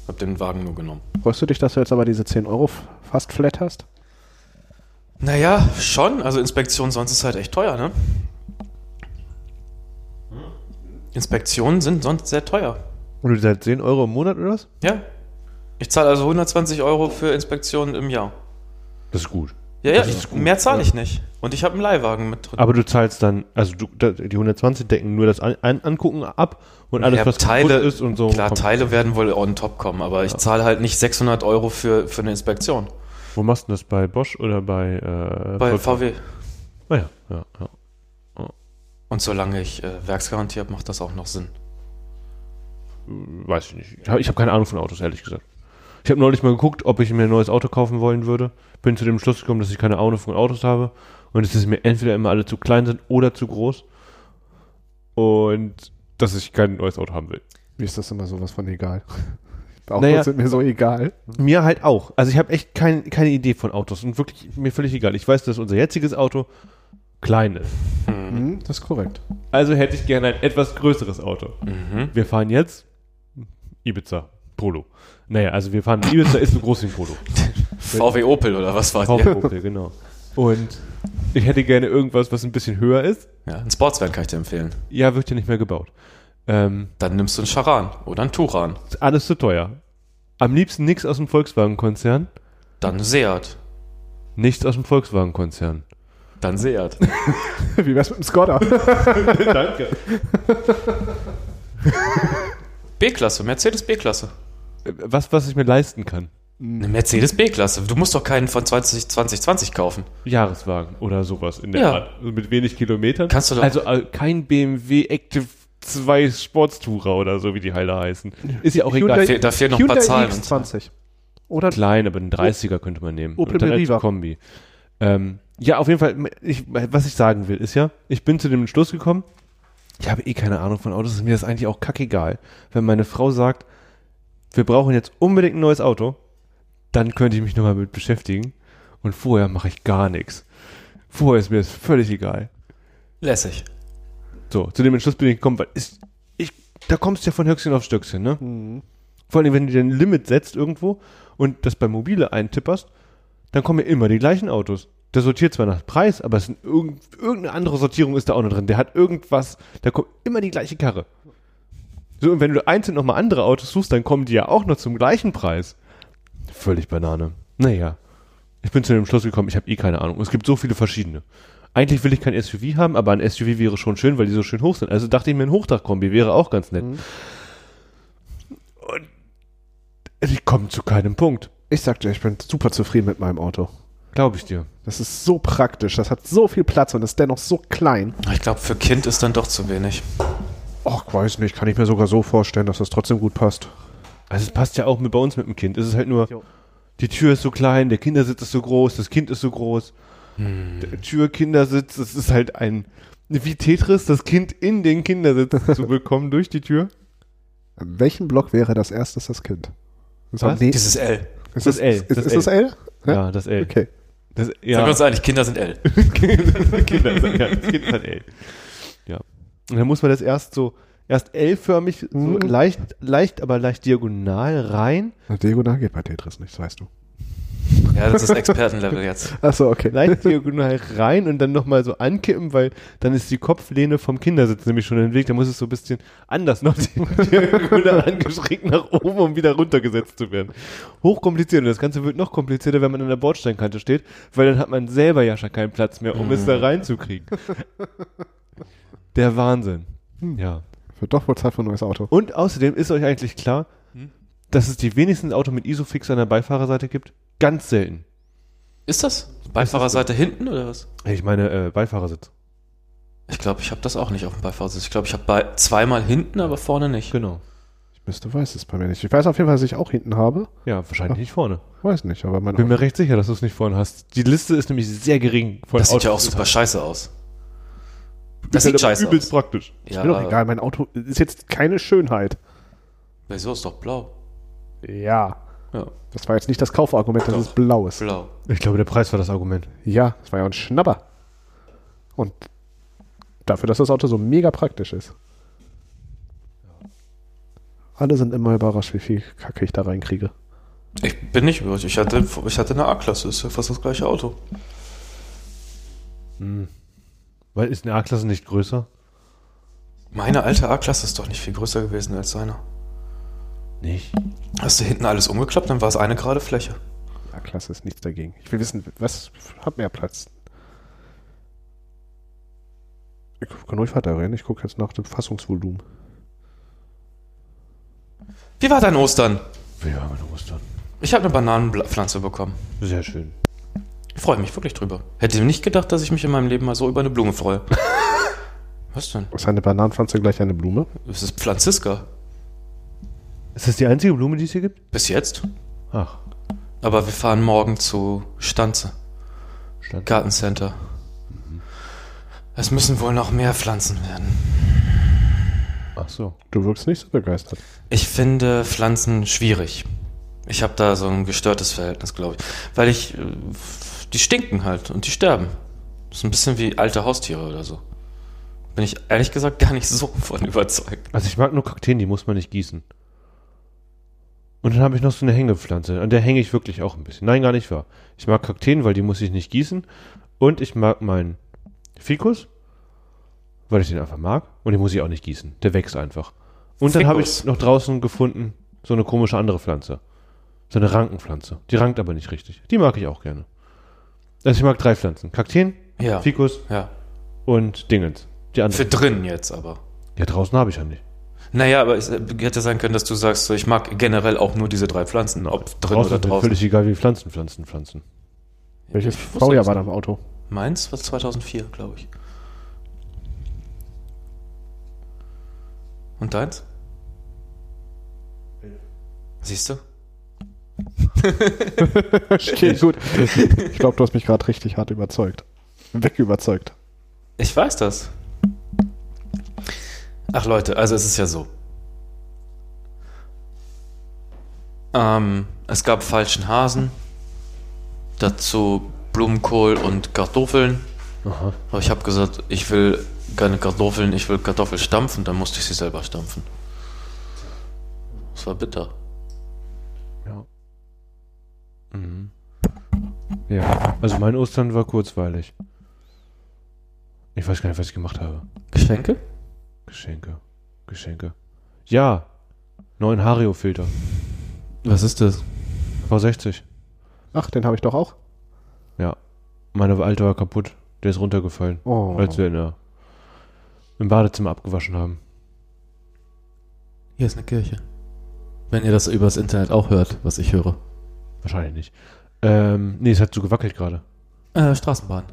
Habe den Wagen nur genommen. Freust du dich, dass du jetzt aber diese 10 Euro fast flat hast? Naja, schon. Also Inspektion sonst ist halt echt teuer, ne? Inspektionen sind sonst sehr teuer. Und du zahlst 10 Euro im Monat oder was? Ja. Ich zahle also 120 Euro für Inspektionen im Jahr. Das ist gut. Ja, ja, ich, mehr zahle ja. ich nicht. Und ich habe einen Leihwagen mit drin. Aber du zahlst dann, also du, die 120 decken nur das An An Angucken ab und alles, Ja, was Teile- ist und so. Klar, kommt- Teile werden wohl on top kommen, aber ich zahle halt nicht 600 Euro für, für eine Inspektion. Wo machst du das? Bei Bosch oder bei, äh, Bei? VW. Ah, ja, ja, ja. Und solange ich äh, Werksgarantie habe, macht das auch noch Sinn. Weiß ich nicht. Ich habe hab keine Ahnung von Autos, ehrlich gesagt. Ich habe neulich mal geguckt, ob ich mir ein neues Auto kaufen wollen würde. Bin zu dem Schluss gekommen, dass ich keine Ahnung von Autos habe. Und es ist mir entweder immer alle zu klein sind oder zu groß. Und dass ich kein neues Auto haben will. Mir ist das immer sowas von egal. *laughs* Autos Naja. sind mir so egal. Mir halt auch. Also ich habe echt kein, keine Idee von Autos und wirklich mir völlig egal. Ich weiß, dass unser jetziges Auto klein ist. Mhm, das ist korrekt. Also hätte ich gerne ein etwas größeres Auto. Mhm. Wir fahren jetzt Ibiza Polo. Naja, also wir fahren Ibiza ist ein Polo. VW Opel oder was war VW? Opel, genau. Und ich hätte gerne irgendwas, was ein bisschen höher ist. Ja, ein Sportsvan kann ich dir empfehlen. Ja, wird ja nicht mehr gebaut. Ähm, Dann nimmst du einen Charan oder einen Turan. ist alles zu teuer. Am liebsten nichts aus dem Volkswagen-Konzern. Dann Seat. Nichts aus dem Volkswagen-Konzern. Dann Seat. *laughs* Wie wär's mit dem Skoda? *laughs* Danke. B-Klasse, Mercedes B-Klasse. Was, was ich mir leisten kann. Eine Mercedes B-Klasse. Du musst doch keinen von 20, 2020 kaufen. Jahreswagen oder sowas in der Ja. Art. Also mit wenig Kilometern. Kannst du doch- Also äh, kein BMW Active 2 Sportstourer oder so, wie die halt heißen. Ist ja auch Hyundai- egal. Da, fehl, da fehlen noch ein paar Zahlen. X20. Oder Klein, aber einen 30er könnte man nehmen. Opel Meriva. Kombi. Ähm, ja, auf jeden Fall, ich, was ich sagen will, ist ja, ich bin zu dem Entschluss gekommen, ich habe eh keine Ahnung von Autos, ist mir das eigentlich auch kackegal. Wenn meine Frau sagt, wir brauchen jetzt unbedingt ein neues Auto, dann könnte ich mich nochmal mit beschäftigen. Und vorher mache ich gar nichts. Vorher ist mir das völlig egal. Lässig. So, zu dem Entschluss bin ich gekommen, weil ist, ich, da kommst du ja von Höchstchen auf Stöckchen, ne? Mhm. Vor allem, wenn du dir ein Limit setzt irgendwo und das bei Mobile eintipperst, dann kommen ja immer die gleichen Autos. Der sortiert zwar nach Preis, aber es sind irgend, irgendeine andere Sortierung ist da auch noch drin. Der hat irgendwas, da kommt immer die gleiche Karre. So, und wenn du einzeln nochmal andere Autos suchst, dann kommen die ja auch noch zum gleichen Preis. Völlig Banane. Naja. Ich bin zu dem Schluss gekommen, ich habe eh keine Ahnung. Es gibt so viele verschiedene. Eigentlich will ich kein SUV haben, aber ein SUV wäre schon schön, weil die so schön hoch sind. Also dachte ich mir, ein Hochdachkombi wäre auch ganz nett. Mhm. Und ich komme zu keinem Punkt. Ich sag dir, ich bin super zufrieden mit meinem Auto. Glaube ich dir. Das ist so praktisch, das hat so viel Platz und ist dennoch so klein. Ich glaube, für Kind ist dann doch zu wenig. Ach, weiß nicht, kann ich mir sogar so vorstellen, dass das trotzdem gut passt. Also es passt ja auch mit bei uns mit dem Kind. Es ist halt nur, Jo. die Tür ist so klein, der Kindersitz ist so groß, das Kind ist so groß. Der Tür, Kindersitz, das ist halt ein, wie Tetris, das Kind in den Kindersitz zu *laughs* bekommen durch die Tür. An welchem Block wäre das erstes das Kind? Das Was? Nee, Dieses L. ist das es- L, Ist, das ist das L? Ja, das L. Okay. Das, Sagen ja, wir uns einig, Kinder sind L. *laughs* Kinder, ja, das Kind ist halt L. Und dann muss man das erst so, erst L-förmig, so Mhm. leicht, leicht, aber leicht diagonal rein. Na, Diagonal geht bei Tetris nicht, das weißt du. Ja, das ist Expertenlevel *laughs* jetzt. Achso, okay. leicht diagonal rein und dann nochmal so ankippen, weil dann ist die Kopflehne vom Kindersitz nämlich schon im Weg. Da muss es so ein bisschen anders noch *laughs* diagonal angeschrägt nach oben, um wieder runtergesetzt zu werden. Hochkompliziert. Und das Ganze wird noch komplizierter, wenn man an der Bordsteinkante steht, weil dann hat man selber ja schon keinen Platz mehr, um es da reinzukriegen. *laughs* Der Wahnsinn. Ja. Wird doch wohl Zeit für ein neues Auto. Und außerdem ist euch eigentlich klar, Hm? dass es die wenigsten Auto mit Isofix an der Beifahrerseite gibt? Ganz selten. Ist das? Beifahrerseite hinten oder was? Ich meine, äh, Beifahrersitz. Ich glaube, ich habe das auch nicht auf dem Beifahrersitz. Ich glaube, ich habe bei zweimal hinten, aber vorne nicht. Genau. Ich müsste, weiß es bei mir nicht. Ich weiß auf jeden Fall, dass ich auch hinten habe. Ja, wahrscheinlich nicht vorne. Weiß nicht, aber mein Bin mir recht sicher, dass du es nicht vorne hast. Die Liste ist nämlich sehr gering. Von Das sieht ja auch Autos. super scheiße aus. Ist Das halt aber scheiße übelst aus. praktisch. ist mir doch egal, mein Auto ist jetzt keine Schönheit. Wieso ist doch blau? Ja. Ja, Das war jetzt nicht das Kaufargument, dass es blau ist. blau. Ich glaube, der Preis war das Argument. Ja, das war ja ein Schnapper. Und dafür, dass das Auto so mega praktisch ist. Alle sind immer überrascht, wie viel Kacke ich da reinkriege. Ich bin nicht überrascht. Ich hatte, ich hatte eine A-Klasse. Ist ja fast das gleiche Auto. Weil ist eine A-Klasse nicht größer? Meine alte A-Klasse ist doch nicht viel größer gewesen als seine. Nicht. Hast du hinten alles umgeklappt, dann war es eine gerade Fläche. Ja, klasse ist nichts dagegen. Ich will wissen, was hat mehr Platz? Ich kann ruhig weiterreden. Ich gucke jetzt nach dem Fassungsvolumen. Wie war dein Ostern? Ja, meine Ostern. Ich habe eine Bananenpflanze bekommen. Sehr schön. Ich freue mich wirklich drüber. Hätte nicht gedacht, dass ich mich in meinem Leben mal so über eine Blume freue. *laughs* Was denn? Ist eine Bananenpflanze gleich eine Blume? Es ist Pflanziska. Ist das die einzige Blume, die es hier gibt? Bis jetzt. Ach, Aber wir fahren morgen zu Stanze. stand. Gartencenter. Es müssen wohl noch mehr Pflanzen werden. Ach so. Du wirkst nicht so begeistert. Ich finde Pflanzen schwierig. Ich habe da so ein gestörtes Verhältnis, glaube ich. Weil ich. Die stinken halt und die sterben. Das ist ein bisschen wie alte Haustiere oder so. Bin ich ehrlich gesagt gar nicht so von überzeugt. Also ich mag nur Kakteen, die muss man nicht gießen. Und dann habe ich noch so eine Hängepflanze. An der hänge ich wirklich auch ein bisschen. Nein, gar nicht wahr. Ich mag Kakteen, weil die muss ich nicht gießen. Und ich mag meinen Fikus, weil ich den einfach mag. Und den muss ich auch nicht gießen. Der wächst einfach. Und dann habe ich noch draußen gefunden so eine komische andere Pflanze. So eine Rankenpflanze. Die rankt aber nicht richtig. Die mag ich auch gerne. Also ich mag drei Pflanzen. Kakteen, Ja. Fikus Ja. und Dingens. Die Für anderen. drin jetzt aber. Ja, draußen habe ich ja nicht. Naja, aber es hätte sein können, dass du sagst, so, ich mag generell auch nur diese drei Pflanzen, ob drin Draußen oder draußen. völlig egal, wie Pflanzen, Pflanzen, Pflanzen. Welches Baujahr war da im Auto? Meins war 2004, glaube ich. Und deins? Siehst du? *laughs* Okay, gut. Ich glaube, du hast mich gerade richtig hart überzeugt. Weg überzeugt. Ich weiß das. Ach Leute, also es ist ja so. Ähm, es gab falschen Hasen, dazu Blumenkohl und Kartoffeln. Aha. Aber ich habe gesagt, ich will keine Kartoffeln, ich will Kartoffel stampfen, dann musste ich sie selber stampfen. Das war bitter. Ja. Mhm. Ja, also mein Ostern war kurzweilig. Ich weiß gar nicht, was ich gemacht habe. Geschenke? Geschenke. Geschenke. Ja. Neuen Hario-Filter. Was ist das? V60. Ach, den habe ich doch auch. Ja. Meine alte war kaputt. Der ist runtergefallen. Oh. Als wir in der, im Badezimmer abgewaschen haben. Hier ist eine Kirche. Wenn ihr das übers Internet auch hört, was ich höre. Wahrscheinlich nicht. Ähm, nee, es hat so gewackelt gerade. Äh, Straßenbahn.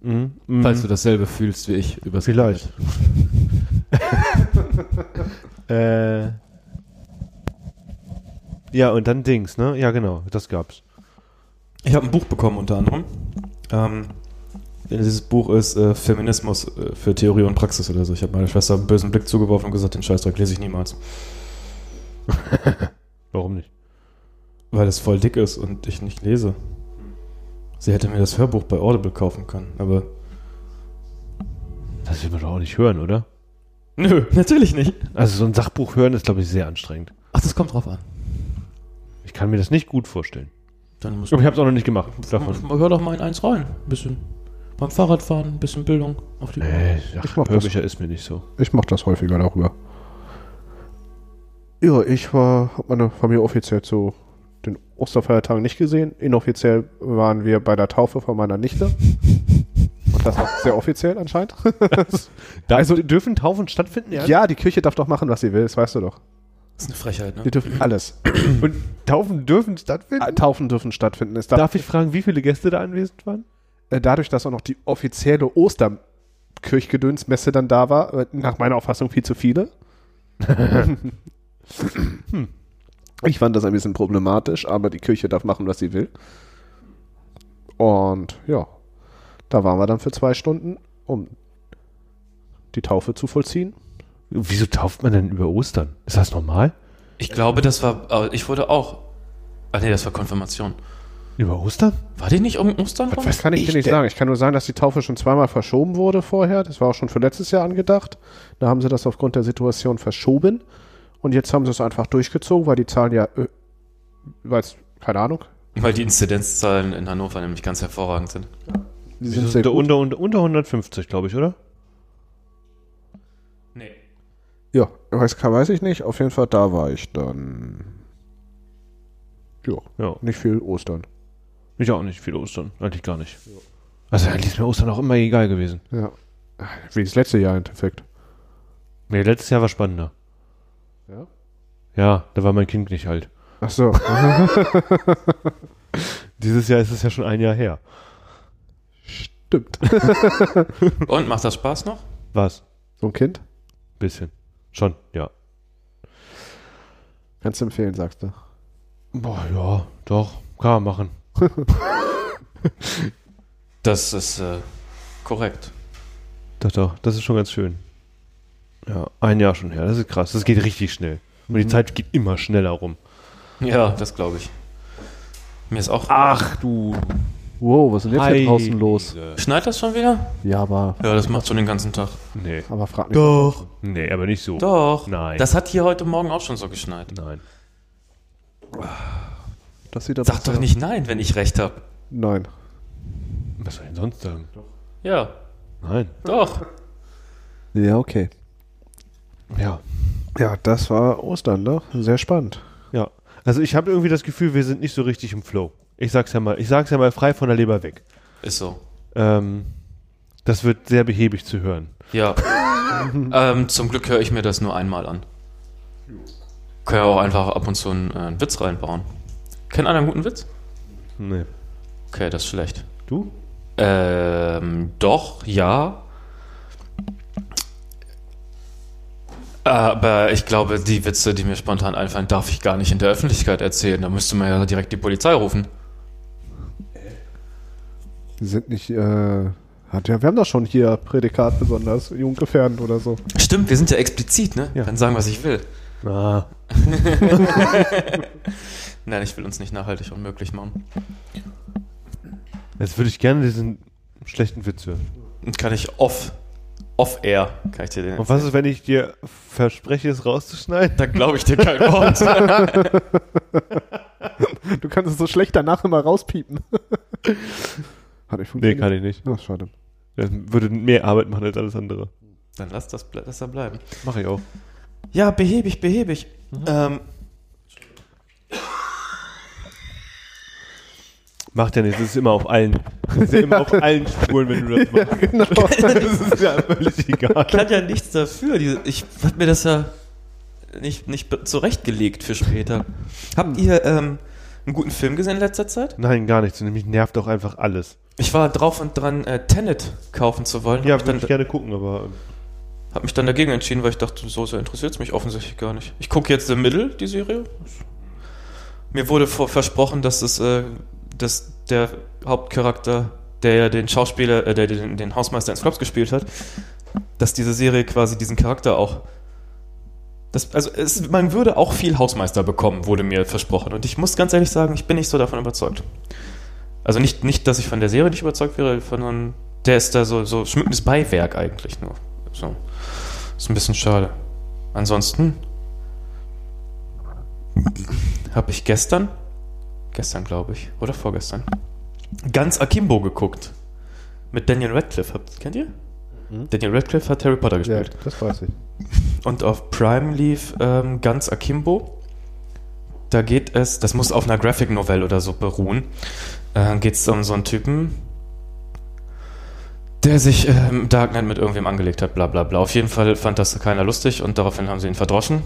Mhm. Mhm. Falls du dasselbe fühlst wie ich übers Vielleicht. *laughs* äh. Ja, und dann Dings, ne? Ja, genau, das gab's. Ich habe ein Buch bekommen unter anderem. Ähm, dieses Buch ist äh, Feminismus äh, für Theorie und Praxis oder so. Ich habe meiner Schwester einen bösen Blick zugeworfen und gesagt, den Scheißdreck lese ich niemals. *laughs* Warum nicht? Weil es voll dick ist und ich nicht lese. Sie hätte mir das Hörbuch bei Audible kaufen können, aber. Das will man doch auch nicht hören, oder? Nö, *laughs* natürlich nicht. Also so ein Sachbuch hören ist, glaube ich, sehr anstrengend. Ach, das kommt drauf an. Ich kann mir das nicht gut vorstellen. Dann Aber ich habe es auch noch nicht gemacht. Davon. Hör doch mal in eins rein. Ein bisschen beim Fahrradfahren, ein bisschen Bildung auf die Nee, Ich ach, das. Hörbücher ist mir nicht so. Ich mache das häufiger darüber. Ja, ich war, habe meine Familie offiziell zu Osterfeiertagen nicht gesehen. Inoffiziell waren wir bei der Taufe von meiner Nichte. Und das auch sehr offiziell anscheinend. *laughs* Da also dürfen Taufen stattfinden, Ja, die Kirche darf doch machen, was sie will, das weißt du doch. Das ist eine Frechheit, ne? Die dürfen alles. *clears throat* Und Taufen dürfen stattfinden? Äh, Taufen dürfen stattfinden. Es darf, Darf ich fragen, wie viele Gäste da anwesend waren? äh, dadurch, dass auch noch die offizielle Osterkirchgedönsmesse dann da war, äh, nach meiner Auffassung viel zu viele. *laughs* *laughs* Ich fand das ein bisschen problematisch, aber die Kirche darf machen, was sie will. Und ja, da waren wir dann für zwei Stunden, um die Taufe zu vollziehen. Wieso tauft man denn über Ostern? Ist das normal? Ich glaube, das war. aber Ich wurde auch. Ah, nee, das war Konfirmation. Über Ostern? War die nicht um Ostern rum? Das kann ich dir nicht sagen. Ich kann nur sagen, dass die Taufe schon zweimal verschoben wurde vorher. Das war auch schon für letztes Jahr angedacht. Da haben sie das aufgrund der Situation verschoben. Und jetzt haben sie es einfach durchgezogen, weil die Zahlen ja, äh, weil es, keine Ahnung, Weil die Inzidenzzahlen in Hannover nämlich ganz hervorragend sind. die sind sehr da gut. unter, unter, unter 150, glaube ich, oder? Nee. Ja, weiß, weiß ich nicht. Auf jeden Fall, da war ich dann. Ja, Ja. nicht viel Ostern. Ich auch nicht viel Ostern. Eigentlich gar nicht. Also eigentlich ist mir Ostern auch immer egal gewesen. Ja. Wie das letzte Jahr im Endeffekt. Nee, letztes Jahr war spannender. Ja? Ja, da war mein Kind nicht alt. Ach so. *laughs* Dieses Jahr ist es ja schon ein Jahr her. Stimmt. *laughs* Und macht das Spaß noch? Was? So ein Kind? Bisschen. Schon, ja. Kannst du empfehlen, sagst du. Boah, ja, doch. Kann man machen. Das ist äh, korrekt. Doch, doch. Das ist schon ganz schön. Ja, ein Jahr schon her. Das ist krass. Das geht richtig schnell. Und die Zeit geht immer schneller rum. Ja, das glaube ich. Mir ist auch. Ach du. Wow, was ist denn jetzt hier draußen los? Schneit das schon wieder? Ja, aber, Ja, das macht schon den ganzen Tag. Nee. aber frag nicht. Doch. Nee, aber nicht so. Doch. Nein. Das hat hier heute Morgen auch schon so geschneit. Nein. Das sieht aber Sag doch nicht nein, wenn ich recht habe. Nein. Was soll ich denn sonst sagen? Ja, Nein. doch. Ja, okay. Ja. Ja, das war Ostern, ne? Sehr spannend. Ja. Also ich habe irgendwie das Gefühl, wir sind nicht so richtig im Flow. Ich sag's ja mal, ich sag's ja mal frei von der Leber weg. Ist so. Ähm, das wird sehr behäbig zu hören. Ja. *laughs* ähm, zum Glück höre ich mir das nur einmal an. Kann ja auch einfach ab und zu einen, äh, einen Witz reinbauen. Kennt einer einen guten Witz? Nee. Okay, das ist schlecht. Du? Ähm, doch, ja. Aber ich glaube, die Witze, die mir spontan einfallen, darf ich gar nicht in der Öffentlichkeit erzählen. Da müsste man ja direkt die Polizei rufen. Die sind nicht, äh, hat ja, wir haben doch schon hier Prädikat besonders, jugendgefährdend oder so. Stimmt, wir sind ja explizit, ne? Ja. Kann sagen, was ich will. Ah. *laughs* Nein, ich will uns nicht nachhaltig unmöglich machen. Jetzt würde ich gerne diesen schlechten Witz hören. Und kann ich off, off air, kann ich dir den Und was ist, wenn ich dir verspreche, es rauszuschneiden? Da glaube ich dir kein Wort. *laughs* Du kannst es so schlecht danach immer rauspiepen. *laughs* Hat nicht Nee, funktioniert. kann ich nicht. Ach, schade. Das würde mehr Arbeit machen als alles andere. Dann lass das, lass da bleiben. Mache ich auch. Ja, behäbig, behäbig. Ähm, Macht ja nichts, es ist immer auf allen. Es ist ja immer auf allen Spuren, wenn du das *laughs* machst. Genau. *laughs* Das ist ja völlig egal. kann ja nichts dafür. Ich hab mir das ja nicht, nicht zurechtgelegt für später. Habt ihr ähm, einen guten Film gesehen in letzter Zeit? Nein, gar nichts. Nämlich nervt auch einfach alles. Ich war drauf und dran, äh, Tenet kaufen zu wollen. Ja, würde ich gerne gucken, aber hab mich dann dagegen entschieden, weil ich dachte, so sehr interessiert es mich offensichtlich gar nicht. Ich gucke jetzt The Middle, die Serie. Mir wurde vor, versprochen, dass es, äh, dass der Hauptcharakter, der ja den Schauspieler, äh, der den, den Hausmeister ins Flops gespielt hat, dass diese Serie quasi diesen Charakter auch. Das, also es, man würde auch viel Hausmeister bekommen, wurde mir versprochen. Und ich muss ganz ehrlich sagen, ich bin nicht so davon überzeugt. Also nicht, nicht, dass ich von der Serie nicht überzeugt wäre, sondern der ist da so, so schmückendes Beiwerk eigentlich nur. So. Ist ein bisschen schade. Ansonsten habe ich gestern, gestern glaube ich, oder vorgestern, ganz Akimbo geguckt. Mit Daniel Radcliffe. Habt, kennt ihr? Daniel Radcliffe hat Harry Potter Ja, gespielt. das weiß ich. Und auf Prime lief ähm, ganz Akimbo. Da geht es, das muss auf einer Graphic Novel oder so beruhen, äh, geht es um so einen Typen, der sich im Darknet mit irgendwem angelegt hat, bla bla bla. Auf jeden Fall fand das keiner lustig und daraufhin haben sie ihn verdroschen,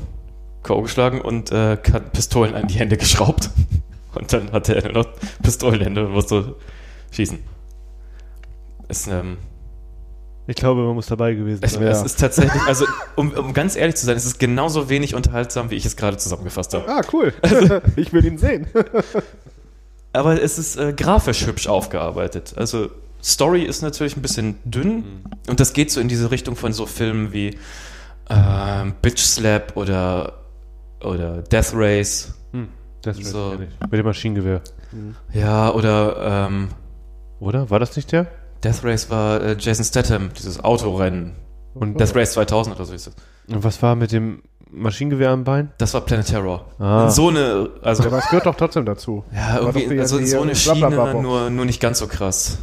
K.O. geschlagen und äh, Pistolen an die Hände geschraubt. Und dann hatte er nur noch Pistolenhände und musste schießen. Ist, ähm, ich glaube, man muss dabei gewesen es, sein. es ist tatsächlich, also um, um ganz ehrlich zu sein, es ist genauso wenig unterhaltsam, wie ich es gerade zusammengefasst habe. Ah, cool. *laughs* ich will ihn sehen. *laughs* Aber es ist äh, grafisch hübsch aufgearbeitet. Also Story ist natürlich ein bisschen dünn und das geht so in diese Richtung von so Filmen wie ähm, Bitch Slap oder, oder Death Race. Das weiß so. ich nicht. Mit dem Maschinengewehr. Ja, oder ähm, Oder? War das nicht der? Death Race war äh, Jason Statham, dieses Autorennen. Und, Death Race 2000 oder so ist das. und was war mit dem Maschinengewehr am Bein? Das war Planet Terror. Ah. So eine, also Aber es gehört doch trotzdem dazu. Ja, irgendwie, also so eine Schiene, Box. nur, nur nicht ganz so krass.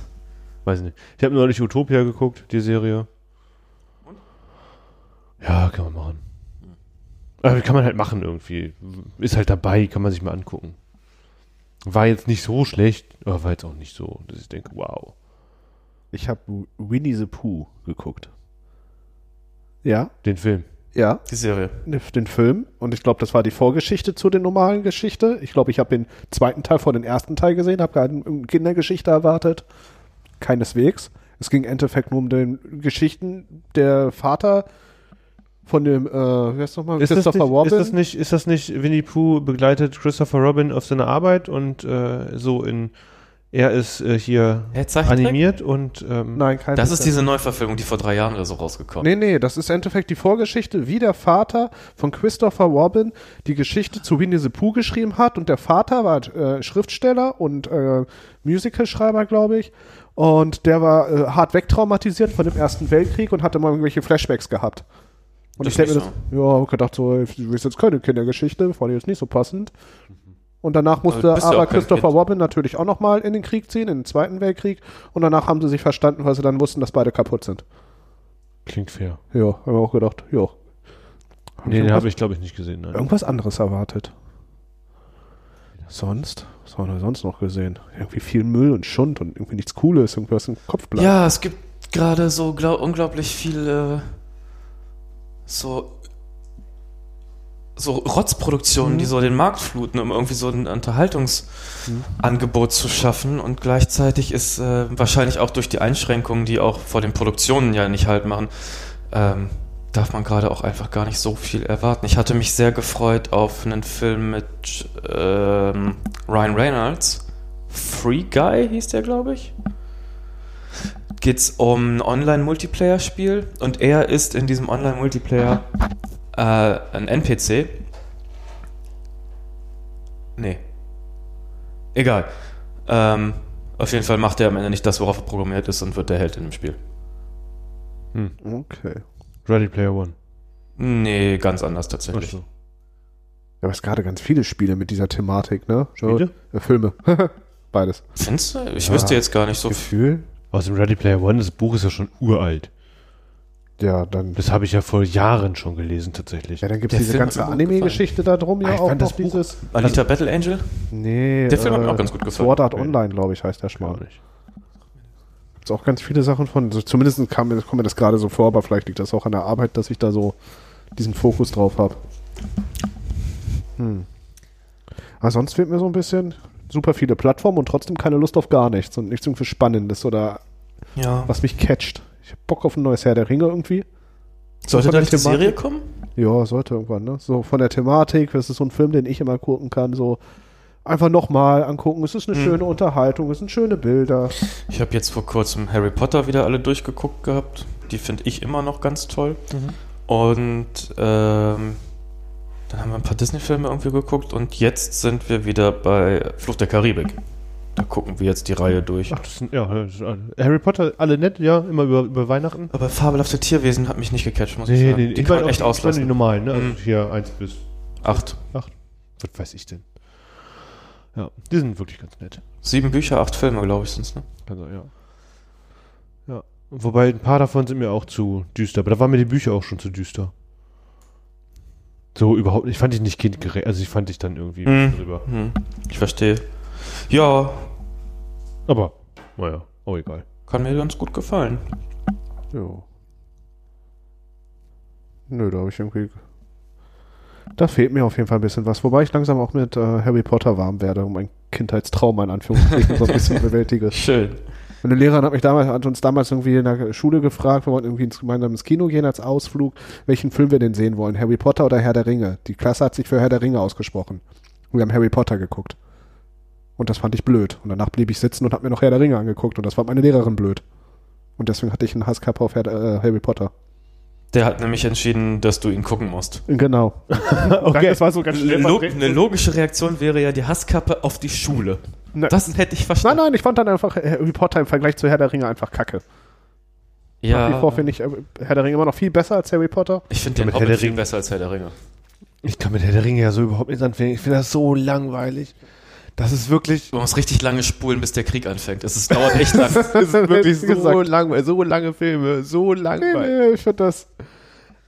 Weiß ich nicht. Ich habe neulich Utopia geguckt, die Serie. Ja, kann man machen. Aber kann man halt machen irgendwie. Ist halt dabei, kann man sich mal angucken. War jetzt nicht so schlecht, aber war jetzt auch nicht so, dass ich denke, wow. Ich habe Winnie the Pooh geguckt. Ja, Den Film. ja, Die Serie. den Film. Und ich glaube, das war die Vorgeschichte zu der normalen Geschichte. Ich glaube, ich habe den zweiten Teil vor den ersten Teil gesehen, habe gerade eine Kindergeschichte erwartet. Keineswegs. Es ging im Endeffekt nur um den Geschichten. Der Vater von dem, äh, wie heißt nochmal, Ist das, Christopher nicht, Robin. ist das nicht, ist das nicht, Winnie Pooh begleitet Christopher Robin auf seiner Arbeit und äh, so in, er ist äh, hier animiert und ähm, Nein, kein Das ist diese Neuverfilmung, die vor drei Jahren oder so rausgekommen Nee, nee, das ist im Endeffekt die Vorgeschichte, wie der Vater von Christopher Robin die Geschichte zu Winnie the Pooh geschrieben hat. Und der Vater war äh, Schriftsteller und äh, Musicalschreiber, glaube ich. Und der war äh, hart wegtraumatisiert von dem Ersten Weltkrieg und hatte mal irgendwelche Flashbacks gehabt. Und Das ich denke mir ist das, ja, gedacht so, das ist jetzt keine Kindergeschichte, fand ich jetzt nicht so passend. Und danach musste aber kein Christopher. Robin natürlich auch nochmal in den Krieg ziehen, in den Zweiten Weltkrieg. Und danach haben sie sich verstanden, weil sie dann wussten, dass beide kaputt sind. klingt fair. Ja, haben wir auch gedacht, ja. Hab Nee, den habe ich glaube ich nicht gesehen. Nein. irgendwas anderes erwartet. Sonst? Was haben wir sonst noch gesehen? Irgendwie viel Müll und Schund und irgendwie nichts Cooles, irgendwas im Kopf bleibt. Ja, es gibt gerade so glaub, unglaublich viel äh, so so Rotzproduktionen, die so den Markt fluten, um irgendwie so ein Unterhaltungsangebot zu schaffen und gleichzeitig ist äh, wahrscheinlich auch durch die Einschränkungen, die auch vor den Produktionen ja nicht halt machen, ähm, darf man gerade auch einfach gar nicht so viel erwarten. Ich hatte mich sehr gefreut auf einen Film mit ähm, Ryan Reynolds. Free Guy hieß der, glaube ich. Geht's um ein Online-Multiplayer-Spiel und er ist in diesem Online-Multiplayer äh, ein NPC. Nee. Egal. Ähm, auf jeden Fall macht er am Ende nicht das, worauf er programmiert ist und wird der Held in dem Spiel. Okay. Ready Player One. Nee, ganz anders tatsächlich. Ach so. Ja, aber es gerade ganz viele Spiele mit dieser Thematik, ne? Spiele? Äh, Filme. *laughs* Beides. Findest du? Ich Ja. wüsste jetzt gar nicht so Gefühl? Aus dem Ready Player One, das Buch ist ja schon uralt. Ja, dann. Das habe ich ja vor Jahren schon gelesen, tatsächlich. Ja, dann gibt es diese Film ganze Anime-Geschichte da drum, ja Ah, ich auch fand noch das Buch- dieses. Alita Battle Angel? Nee, Der Film hat mir äh, auch ganz gut gefallen. Sword Art. Online, glaube ich, heißt der Schmarrn. nicht. Gibt's auch ganz viele Sachen von. So, zumindest kam mir, kommt mir das gerade so vor, aber vielleicht liegt das auch an der Arbeit, dass ich da so diesen Fokus drauf habe. Hm. Aber sonst fehlt mir so ein bisschen super viele Plattformen und trotzdem keine Lust auf gar nichts und nichts irgendwie Spannendes oder Ja. was mich catcht. Ich hab Bock auf ein neues Herr der Ringe irgendwie. Sollte da nicht die Thematik- Serie kommen? Ja, sollte irgendwann, ne? So von der Thematik, das ist so ein Film, den ich immer gucken kann, so einfach nochmal angucken. Es ist eine Hm. schöne Unterhaltung, es sind schöne Bilder. Ich habe jetzt vor kurzem Harry Potter wieder alle durchgeguckt gehabt. Die finde ich immer noch ganz toll. Und ähm, dann haben wir ein paar Disney-Filme irgendwie geguckt und jetzt sind wir wieder bei Flucht der Karibik. *laughs* Da gucken wir jetzt die Reihe durch. Ach, das sind, ja, sind alle- Harry Potter, alle nett, ja, immer über, über Weihnachten. Aber fabelhafte Tierwesen hat mich nicht gecatcht, muss ich Nee, sagen. nee, die ich kann man echt ich meine die auslassen. normalen, ne? Also Mhm. hier 1 bis Acht. 8. Was weiß ich denn? Ja, die sind wirklich ganz nett. Sieben Bücher, acht Filme, glaube ich, sind's, ne? Also, ja. Ja. Wobei ein paar davon sind mir auch zu düster, aber da waren mir die Bücher auch schon zu düster. So überhaupt nicht. Ich fand die nicht kindgerecht. Also ich fand ich dann irgendwie Mhm. drüber. Hm, ich verstehe. Ja, Aber, naja, auch egal. kann mir ganz gut gefallen. Ja. Nö, da habe ich irgendwie. Da fehlt mir auf jeden Fall ein bisschen was. Wobei ich langsam auch mit äh, Harry Potter warm werde und mein Kindheitstrauma in Anführungsstrichen so ein bisschen *laughs* bewältige. Schön. Meine Lehrerin hat mich damals, hat uns damals irgendwie in der Schule gefragt, wir wollten irgendwie ins, gemeinsam ins Kino gehen als Ausflug, welchen Film wir denn sehen wollen, Harry Potter oder Herr der Ringe. Die Klasse hat sich für Herr der Ringe ausgesprochen. Und wir haben Harry Potter geguckt. Und das fand ich blöd. Und danach blieb ich sitzen und habe mir noch Herr der Ringe angeguckt und das fand meine Lehrerin blöd. Und deswegen hatte ich einen Hasskappe auf Herr, äh, Harry Potter. Der hat nämlich entschieden, dass du ihn gucken musst. Genau. *laughs* okay. Das war so ganz schnell. Log eine logische Reaktion wäre ja die Hasskappe auf die Schule. Ne- Das hätte ich Nein, verstanden. nein, ich fand dann einfach Harry Potter im Vergleich zu Herr der Ringe einfach kacke. Nach wie vor finde ich äh, Herr der Ringe immer noch viel besser als Harry Potter. ich finde den mit Herr Hobbit der viel Ringe- besser als Herr der Ringe. Ich kann mit Herr der Ringe ja so überhaupt nichts anfangen. Ich finde das so langweilig. Das ist wirklich, Du musst richtig lange spulen, bis der Krieg anfängt. Es ist, dauert echt lang. *laughs* das ist wirklich so gesagt. langweilig. So lange Filme, so Nee, langweilig. nee, ich finde das.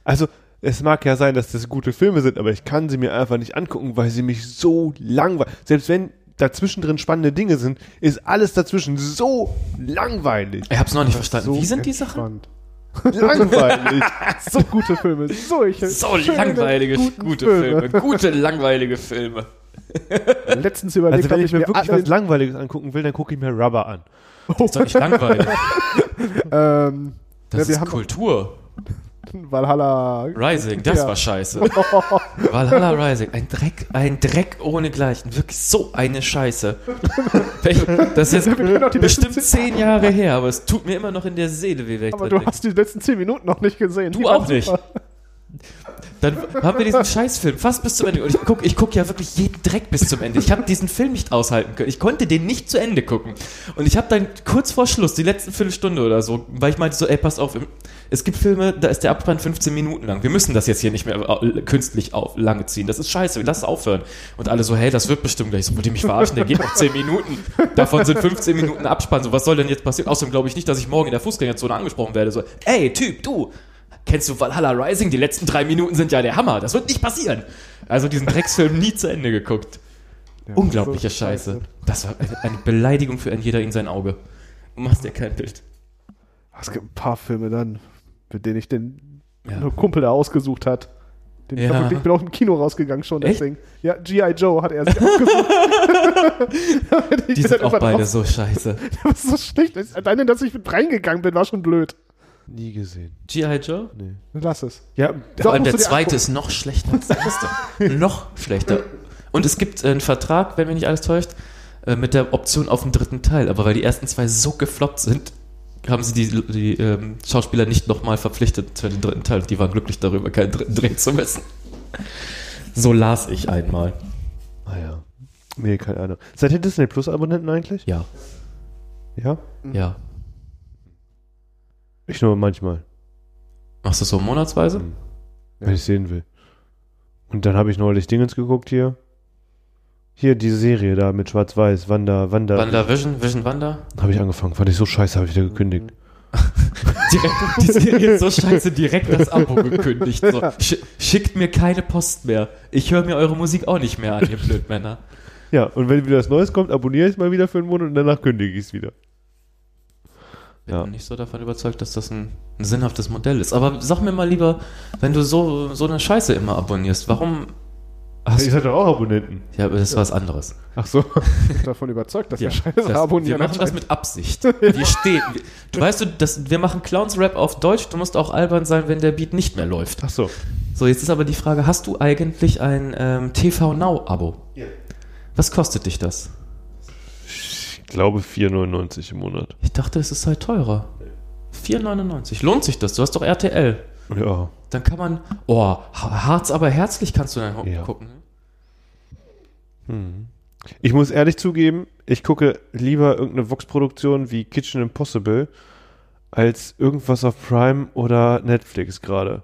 Also, es mag ja sein, dass das gute Filme sind, aber ich kann sie mir einfach nicht angucken, weil sie mich so langweilig. Selbst wenn dazwischen drin spannende Dinge sind, ist alles dazwischen so langweilig. Ich hab's noch nicht verstanden. So Wie sind die Sachen? Langweilig. So gute Filme. Solche. *laughs* So schöne, langweilige, gute Filme. Gute, langweilige Filme. *laughs* Letztens überlegt, Also wenn ob ich mir wirklich was Langweiliges angucken will, dann gucke ich mir Rubber an. Das ist doch nicht langweilig. *laughs* ähm, Das Ja, wir ist haben- Kultur. Valhalla. Rising, das Ja. war scheiße. *laughs* Valhalla Rising, ein Dreck, ein Dreck ohnegleichen. Wirklich so eine Scheiße. Das ist *laughs* jetzt bestimmt zehn Jahre her, aber es tut mir immer noch in der Seele weh, Aber du hast die letzten zehn Minuten noch nicht gesehen. Du Die auch nicht. super. Dann haben wir diesen Scheißfilm fast bis zum Ende. Und ich gucke ich guck ja wirklich jeden Dreck bis zum Ende. Ich habe diesen Film nicht aushalten können. Ich konnte den nicht zu Ende gucken. Und ich habe dann kurz vor Schluss, die letzten Viertelstunde oder so, weil ich meinte so, ey, pass auf, es gibt Filme, da ist der Abspann 15 Minuten lang. Wir müssen das jetzt hier nicht mehr äh, künstlich auf, lange ziehen. Das ist scheiße, lass es aufhören. Und alle so, hey, das wird bestimmt gleich. So, wollt ihr mich verarschen? Der geht noch 10 Minuten. Davon sind 15 Minuten Abspann. So, was soll denn jetzt passieren? Außerdem glaube ich nicht, dass ich morgen in der Fußgängerzone angesprochen werde. So, ey, Typ, du, Kennst du Valhalla Rising? Die letzten drei Minuten sind ja der Hammer. Das wird nicht passieren. Also diesen Drecksfilm nie zu Ende geguckt. Ja, Unglaubliche so Scheiße. Das war eine, Beleidigung für ein jeder in sein Auge. Du machst dir kein Bild. Es gibt ein paar Filme dann, mit denen ich den Ja. Kumpel da ausgesucht hat. Ja. ich bin auch im Kino rausgegangen schon, Echt? deswegen. Ja, G.I. Joe hat er sich *laughs* ausgesucht. Die *laughs* sind auch beide raus- so scheiße. *laughs* Das ist so schlecht. Alleine, dass ich mit reingegangen bin, war schon blöd. Nie gesehen. G.I. Joe? Nee. Lass es. Ja, Vor allem der zweite angucken. ist noch schlechter als der erste. *laughs* noch schlechter. Und es gibt einen Vertrag, wenn mich nicht alles täuscht, äh, mit der Option auf den dritten Teil. Aber weil die ersten zwei so gefloppt sind, haben sie die, die ähm, Schauspieler nicht nochmal verpflichtet für den dritten Teil. Die waren glücklich darüber, keinen dritten drehen zu müssen. So las ich einmal. ah ja. Nee, keine Ahnung. Seid ihr Disney Plus Abonnenten eigentlich? Ja, Ja? ja. Ich nur manchmal, Machst du das so monatsweise? Hm. wenn ich sehen will. Und dann habe ich neulich Dingens geguckt hier. Hier, die Serie da mit Schwarz-Weiß, Wanda, Wanda. Wanda Vision, Vision Wanda? Habe ich angefangen, fand ich so scheiße, habe ich wieder gekündigt. *laughs* Direkt, die Serie ist so scheiße, direkt das Abo gekündigt. So, sch schickt mir keine Post mehr. Ich höre mir eure Musik auch nicht mehr an, ihr Blödmänner. Ja, und wenn wieder was Neues kommt, abonniere ich es mal wieder für einen Monat und danach kündige ich es wieder. Bin Ja. nicht so davon überzeugt, dass das ein, ein sinnhaftes Modell ist. Aber sag mir mal lieber, wenn du so, so eine Scheiße immer abonnierst, warum hast Ihr du. seid doch auch Abonnenten. Ja, aber das ist was anderes. Ach so. *laughs* Ich bin davon überzeugt, dass Ja, wir Scheiße das, abonnieren. wir machen das mit Absicht. *laughs* Wir stehen. Du weißt du, das, wir machen Clowns-Rap auf Deutsch. Du musst auch albern sein, wenn der Beat nicht mehr läuft. Ach so. So, jetzt ist aber die Frage: Hast du eigentlich ein ähm, TV Now-Abo? Ja. Was kostet dich das? Ich glaube 4,99 im Monat. Ich dachte, es ist halt teurer. 4,99. Lohnt sich das? Du hast doch RTL. Ja. Dann kann man. Oh, Harz aber herzlich kannst du dann Ja. gucken. Ich muss ehrlich zugeben, ich gucke lieber irgendeine Vox-Produktion wie Kitchen Impossible als irgendwas auf Prime oder Netflix gerade.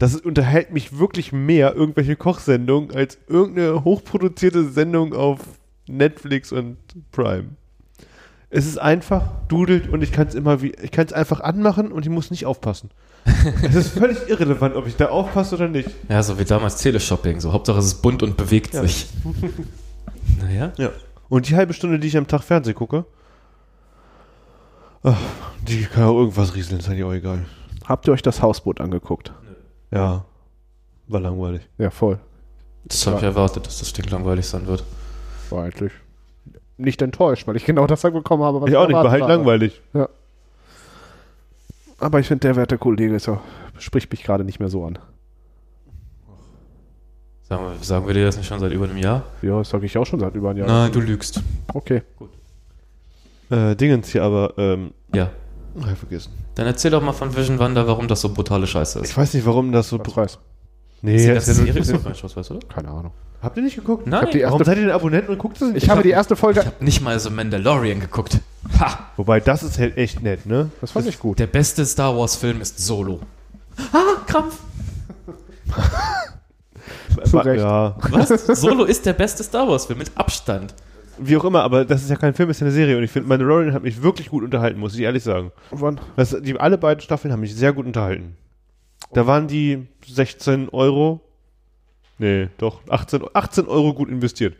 Das unterhält mich wirklich mehr, irgendwelche Kochsendungen, als irgendeine hochproduzierte Sendung auf Netflix und Prime. Es ist einfach, dudelt und ich kann es immer wie, ich kann es einfach anmachen und ich muss nicht aufpassen. *laughs* es ist völlig irrelevant, ob ich da aufpasse oder nicht. Ja, so wie damals Teleshopping. So, Hauptsache es ist bunt und bewegt Ja. sich. *laughs* naja. Ja. Und die halbe Stunde, die ich am Tag Fernsehen gucke, ach, die kann auch irgendwas rieseln, ist eigentlich auch egal. Habt ihr euch das Hausboot angeguckt? Ja. War langweilig. Ja, voll. Das habe ich erwartet, dass das stinklangweilig sein wird. War eigentlich nicht enttäuscht, weil ich genau das bekommen habe, was ich auch nicht, war halt langweilig. Aber ich finde, der werte Kollege ist ja, spricht mich gerade nicht mehr so an. Sagen wir, sagen wir dir das nicht schon seit über einem Jahr? Ja, das sage ich auch schon seit über einem Jahr. Nein, du lügst. Okay. Äh, Dingens hier aber, ähm, Ja. hab ich vergessen. Dann erzähl doch mal von Vision Wanda, warum das so brutale Scheiße ist. Ich weiß nicht, warum das so. Was weiß. Nee, Ist das das ist ja Serie ist doch nicht Schwarz-Weiß, oder? Keine Ahnung. Habt ihr nicht geguckt? Nein, die Warum erste, seid ihr denn Abonnenten und guckt das nicht? ich habe die erste Folge. ich habe nicht mal so Mandalorian geguckt. Ha! Wobei, das ist halt echt nett, ne? Das fand ich gut. Der beste Star Wars-Film ist Solo. Ah, Krampf. *laughs* Zu Recht. Ja, Was? Solo ist der beste Star Wars-Film mit Abstand. wie auch immer, aber das ist ja kein Film, das ist ja eine Serie und ich finde, Mandalorian hat mich wirklich gut unterhalten, muss ich ehrlich sagen. Wann? Das, die, alle beiden Staffeln haben mich sehr gut unterhalten. Da waren die 16 Euro. Nee, doch, 18, 18 Euro gut investiert.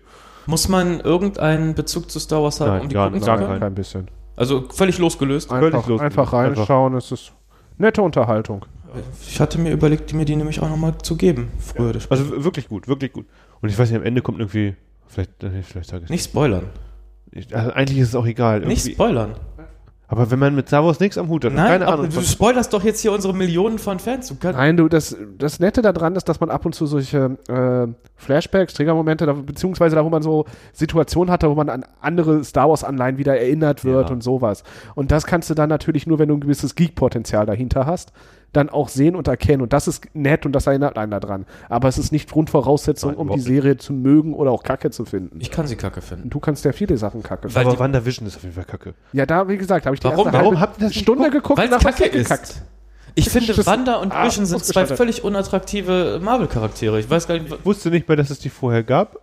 Muss man irgendeinen Bezug zu Star Wars haben, Nein, um die gar gucken nicht. zu Gar können? keinen. Kein bisschen. Also völlig losgelöst. Völlig Einfach, los- einfach einfach. reinschauen, es ist nette Unterhaltung. Ich hatte mir überlegt, mir die nämlich auch nochmal zu geben. Früher später. Also wirklich gut, wirklich gut. Und ich weiß nicht, am Ende kommt irgendwie, vielleicht, äh, vielleicht sage ich Nicht spoilern. nicht. Also eigentlich ist es auch egal. Nicht irgendwie. spoilern. Aber wenn man mit Star Wars nichts am Hut hat, Nein, keine aber Ahnung. du spoilerst doch jetzt hier unsere Millionen von Fans. Du Nein, du, das, das Nette daran ist, dass man ab und zu solche äh, Flashbacks, Triggermomente, da, beziehungsweise da, wo man so Situationen hatte, wo man an andere Star Wars-Anleihen wieder erinnert wird Ja. und sowas. Und das kannst du dann natürlich nur, wenn du ein gewisses Geek-Potenzial dahinter hast, dann auch sehen und erkennen. Und das ist nett und das erinnert einen daran. Aber es ist nicht Grundvoraussetzung, Nein, um die. Serie zu mögen oder auch Kacke zu finden. ich kann sie kacke finden. Du kannst ja viele Sachen kacke finden. Weil aber die- WandaVision ist auf jeden Fall kacke. Ja, da, wie gesagt, habe ich die Warum? erste Warum halbe habt ihr das Stunde geguckt Weil und es kacke ist. Ich finde, Wanda und Ah, Vision sind zwei völlig unattraktive Marvel-Charaktere. Ich weiß gar nicht, Ich wusste nicht mal, dass es die vorher gab.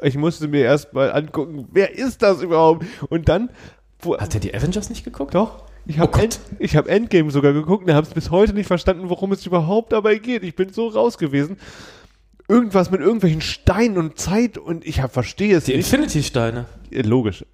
Ich musste mir erst mal angucken, wer ist das überhaupt? Und dann, wo, hat er die Avengers nicht geguckt? doch, ich Oh habe Gott. End, ich hab Endgame sogar geguckt und habe es bis heute nicht verstanden, worum es überhaupt dabei geht. Ich bin so raus gewesen. Irgendwas mit irgendwelchen Steinen und Zeit und ich hab, verstehe es Die nicht. Infinity-Steine. Äh, Logisch.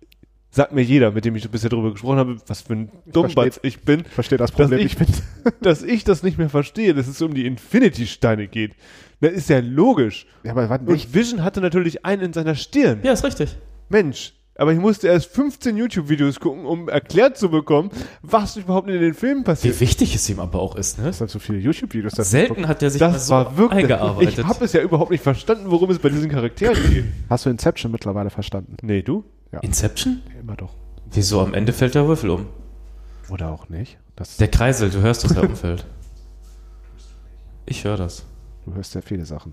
sagt mir jeder, mit dem ich bisher drüber gesprochen habe, was für ein Dummbatz ich bin, Ich verstehe das Problem. ich- Ich bin *laughs* dass ich das nicht mehr verstehe, dass es um die Infinity-Steine geht. Das ist ja logisch. ja, aber was Und? Vision hatte natürlich einen in seiner Stirn. Ja, ist richtig. Mensch. Aber ich musste erst 15 YouTube-Videos gucken, um erklärt zu bekommen, was überhaupt in den Filmen Wie passiert. wichtig es ihm aber auch ist, ne? Das sind so viele YouTube-Videos. Selten hat er sich mal Das so war wirklich. eingearbeitet. Ich habe es ja überhaupt nicht verstanden, worum es bei diesen Charakteren geht. Hast du Inception mittlerweile verstanden? Nee, du? Inception? Immer doch. Wieso? Am Ende fällt der Würfel um. Oder auch nicht. Das, Der Kreisel, du hörst, dass er *laughs* umfällt. Ich höre das. du hörst sehr viele Sachen.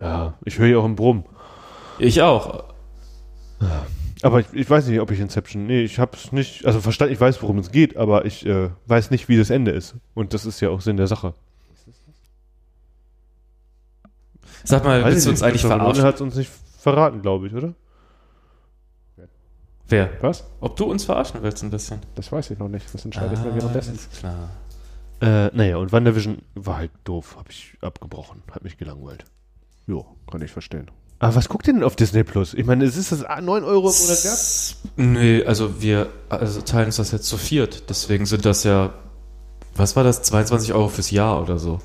Ja, ich höre ja auch einen Brumm. Ich auch. Aber ich, ich weiß nicht, ob ich Inception. Nee, ich habe es nicht. Also verstanden, ich weiß, worum es geht, aber ich äh, weiß nicht, wie das Ende ist. Und das ist ja auch Sinn der Sache. Sag mal, willst du uns eigentlich verarschen? hat uns nicht verraten, glaube ich, oder? Wer? Was? Ob du uns verarschen willst ein bisschen? Das weiß ich noch nicht. Das entscheide ich mir währenddessen. ist klar. Äh, naja, und WandaVision war halt doof. Habe ich abgebrochen. Hat mich gelangweilt. Jo, kann ich verstehen. Aber was guckt ihr denn auf Disney Plus? Ich meine, es ist das 9 Euro im Monat wert? Nee, also wir also teilen uns das jetzt zu viert. Deswegen sind das ja, was war das, 22 Euro fürs Jahr oder so.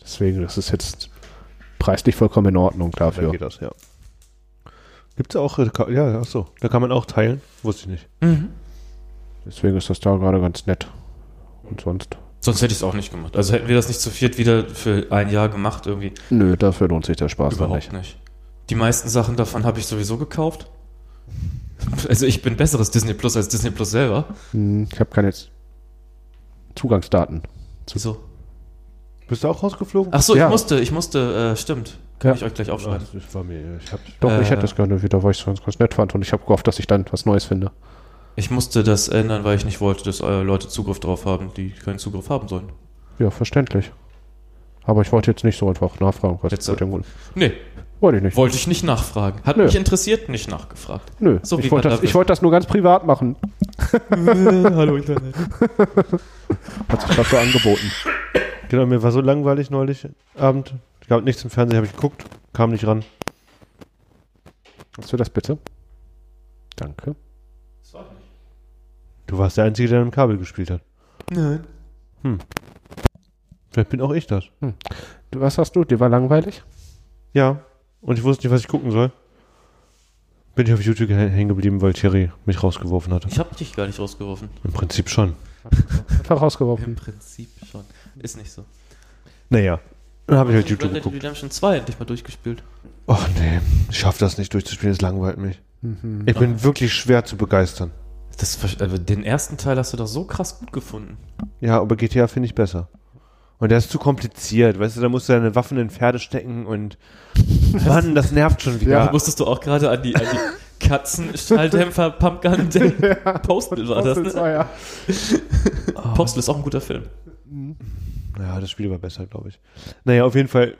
Deswegen, das ist jetzt preislich vollkommen in Ordnung Da dafür. geht das, ja. Gibt's auch, äh, ja, ach so, da kann man auch teilen. Wusste ich nicht. Mhm. Deswegen ist das da gerade ganz nett. Und sonst? Sonst hätte ich es auch nicht gemacht. Also hätten wir das nicht zu viert wieder für ein Jahr gemacht, irgendwie. Nö, dafür lohnt sich der Spaß Überhaupt nicht. nicht. Die meisten Sachen davon habe ich sowieso gekauft. Also ich bin besseres Disney Plus als Disney Plus selber. Hm, ich habe keine Zugangsdaten. Wieso? Bist du auch rausgeflogen? Ach so, Ja. ich musste, ich musste, äh, stimmt. Kann Ja. ich euch gleich aufschreiben. das war mir, ich hab, Doch, ich Äh. hätte das gerne wieder, weil ich es ganz, ganz nett fand. Und ich habe gehofft, dass ich dann was Neues finde. Ich musste das ändern, weil ich nicht wollte, dass äh, Leute Zugriff drauf haben, die keinen Zugriff haben sollen. Ja, verständlich. Aber ich wollte jetzt nicht so einfach nachfragen, was Jetzt, mit dem Nee, Wollte ich nicht. wollte ich nicht nachfragen. Hat Nö. mich interessiert, nicht nachgefragt. Nö, So ich, wollte das, David. ich wollte das nur ganz privat machen. Hallo Internet. *laughs* Hat sich das so angeboten. genau, mir war so langweilig neulich Abend. Ich gab nichts im Fernsehen, habe ich geguckt, kam nicht ran. Hast du das bitte? Danke. Du warst der Einzige, der im Kabel gespielt hat. Nein. Vielleicht bin auch ich das. Du, was hast du? Dir war langweilig? Ja. Und ich wusste nicht, was ich gucken soll. Bin ich auf YouTube hä- hängen geblieben, weil Thierry mich rausgeworfen hatte. Ich habe dich gar nicht rausgeworfen. Im Prinzip schon. Einfach rausgeworfen. Im Prinzip schon. Ist nicht so. Naja. Dann habe ich halt Red YouTube Dead geguckt. Redemption 2 endlich mal durchgespielt. Och nee, ich schaff das nicht durchzuspielen, es langweilt mich. Mhm. Ich bin wirklich schwer zu begeistern. Das, also den ersten Teil hast du doch so krass gut gefunden. Ja, aber GTA finde ich besser. Und der ist zu kompliziert, weißt du, da musst du deine Waffen in Pferde stecken und *laughs* Mann, das nervt schon wieder. Da musstest du auch gerade an die, an die Katzenschalldämpfer *laughs* Pumpgun denken. Postal war das, ne? war ja. *laughs* Postal ist auch ein guter Film. Ja, das Spiel war besser, glaube ich. Naja, auf jeden Fall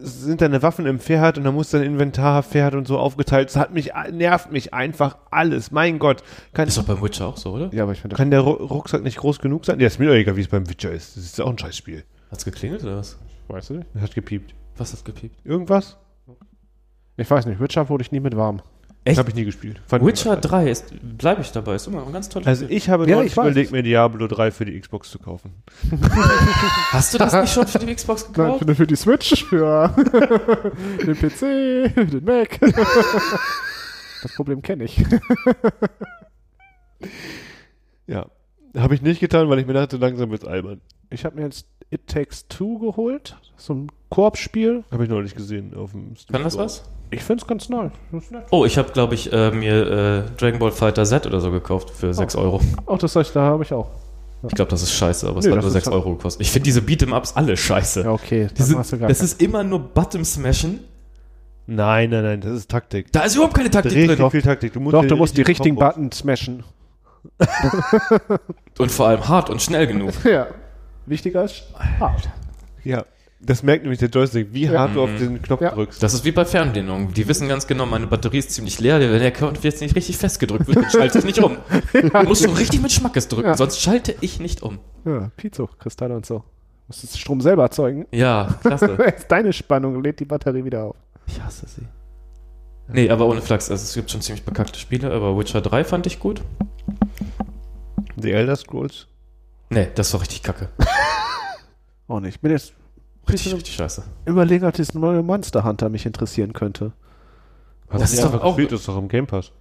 sind deine Waffen im Pferd und da muss dein Inventar Pferd und so aufgeteilt. Das hat mich, nervt mich einfach alles. Mein Gott. Kann, Ist doch beim Witcher auch so, oder? Ja, aber ich finde das. kann der Ru- Rucksack nicht groß genug sein? Ja, ist mir doch egal, wie es beim Witcher ist. Das ist auch ein Scheißspiel. Hat's geklingelt oder was? Weißt du nicht? Hat gepiept. Was hat gepiept? Irgendwas? Ich weiß nicht. Witcher wurde ich nie mit warm. Echt? Habe ich nie gespielt. Fand Witcher ich 3 ist, bleibe ich dabei, ist immer ein ganz tolles Also Spiel. ich habe Ja, neulich überlegt, mir Diablo 3 für die Xbox zu kaufen. *laughs* Hast du das nicht schon für die Xbox *laughs* Nein, gekauft? für, für die Switch, für *laughs* den PC, den Mac. Das Problem kenne ich. Ja. Habe ich nicht getan, weil ich mir dachte, langsam wird's albern. Ich habe mir jetzt It Takes Two geholt. So ein Koop-Spiel. Habe ich neulich gesehen auf dem Steam Kann das was? Ich finde es ganz neu. Oh, ich habe, glaube ich, äh, mir äh, Dragon Ball Fighter Z oder so gekauft für 6 Euro. Auch das ich, da habe ich auch. Ich glaube, das ist scheiße, aber es Nö, hat nur ist 6 halt- Euro gekostet. Ich finde diese Beat'em-Ups alle scheiße. Ja, okay. Die sind, hast du gar das keinen- ist immer nur Button-Smashen. Nein, nein, nein, das ist Taktik. Da ist überhaupt keine Taktik Richtig drin. viel Taktik. Du musst Doch, du musst die richtigen Kombos- Buttons smashen. Und vor allem hart und schnell genug. *laughs* Ja. Wichtiger ist hart. Ja. Das merkt nämlich der Joystick, wie Ja. hart du auf Mhm. den Knopf Ja. drückst. Das ist wie bei Fernbedienungen. Die wissen ganz genau, meine Batterie ist ziemlich leer. Wenn der Knopf jetzt nicht richtig festgedrückt *laughs* wird, dann schalte ich nicht um. Du musst schon richtig mit Schmackes drücken, Ja. sonst schalte ich nicht um. Ja, Pizzo, Kristalle und so. Du musst das Strom selber erzeugen. Ja, klasse. *laughs* Ist Deine Spannung lädt die Batterie wieder auf. Ich hasse sie. Nee, aber ohne Flachs. Also es gibt schon ziemlich bekackte Spiele, aber Witcher 3 fand ich gut. The Elder Scrolls. Nee, das war richtig kacke. *laughs* Auch nicht. Ich bin jetzt Richtig, richtig scheiße. überlegen, ob das neue Monster Hunter mich interessieren könnte. Hast Das du ist doch auch- gespielt, das ist doch im Game Pass.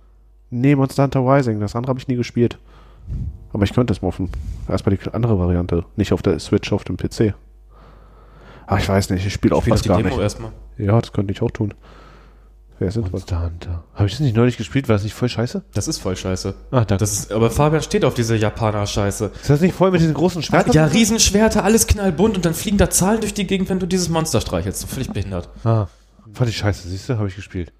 Nee, Monster Hunter Rising. Das andere habe ich nie gespielt. Aber ich könnte es mal auf dem, erstmal die andere Variante. Nicht auf der Switch, auf dem PC. Ah, ich weiß nicht. Ich spiele auch fast gar Demo nicht. erstmal. Ja, das könnte ich auch tun. Wäre sinnvoll. Monster Hunter. Habe ich das nicht neulich gespielt? War das nicht voll scheiße? Das ist voll scheiße. Ah, danke. Das ist, aber Fabian steht auf diese Japaner-Scheiße. ist das nicht voll mit diesen großen Schwertern? Ja, Riesenschwerter, alles knallbunt und dann fliegen da Zahlen durch die Gegend, wenn du dieses Monster streichelst. So völlig behindert. Ah, fand ich scheiße, siehst du? Habe ich gespielt.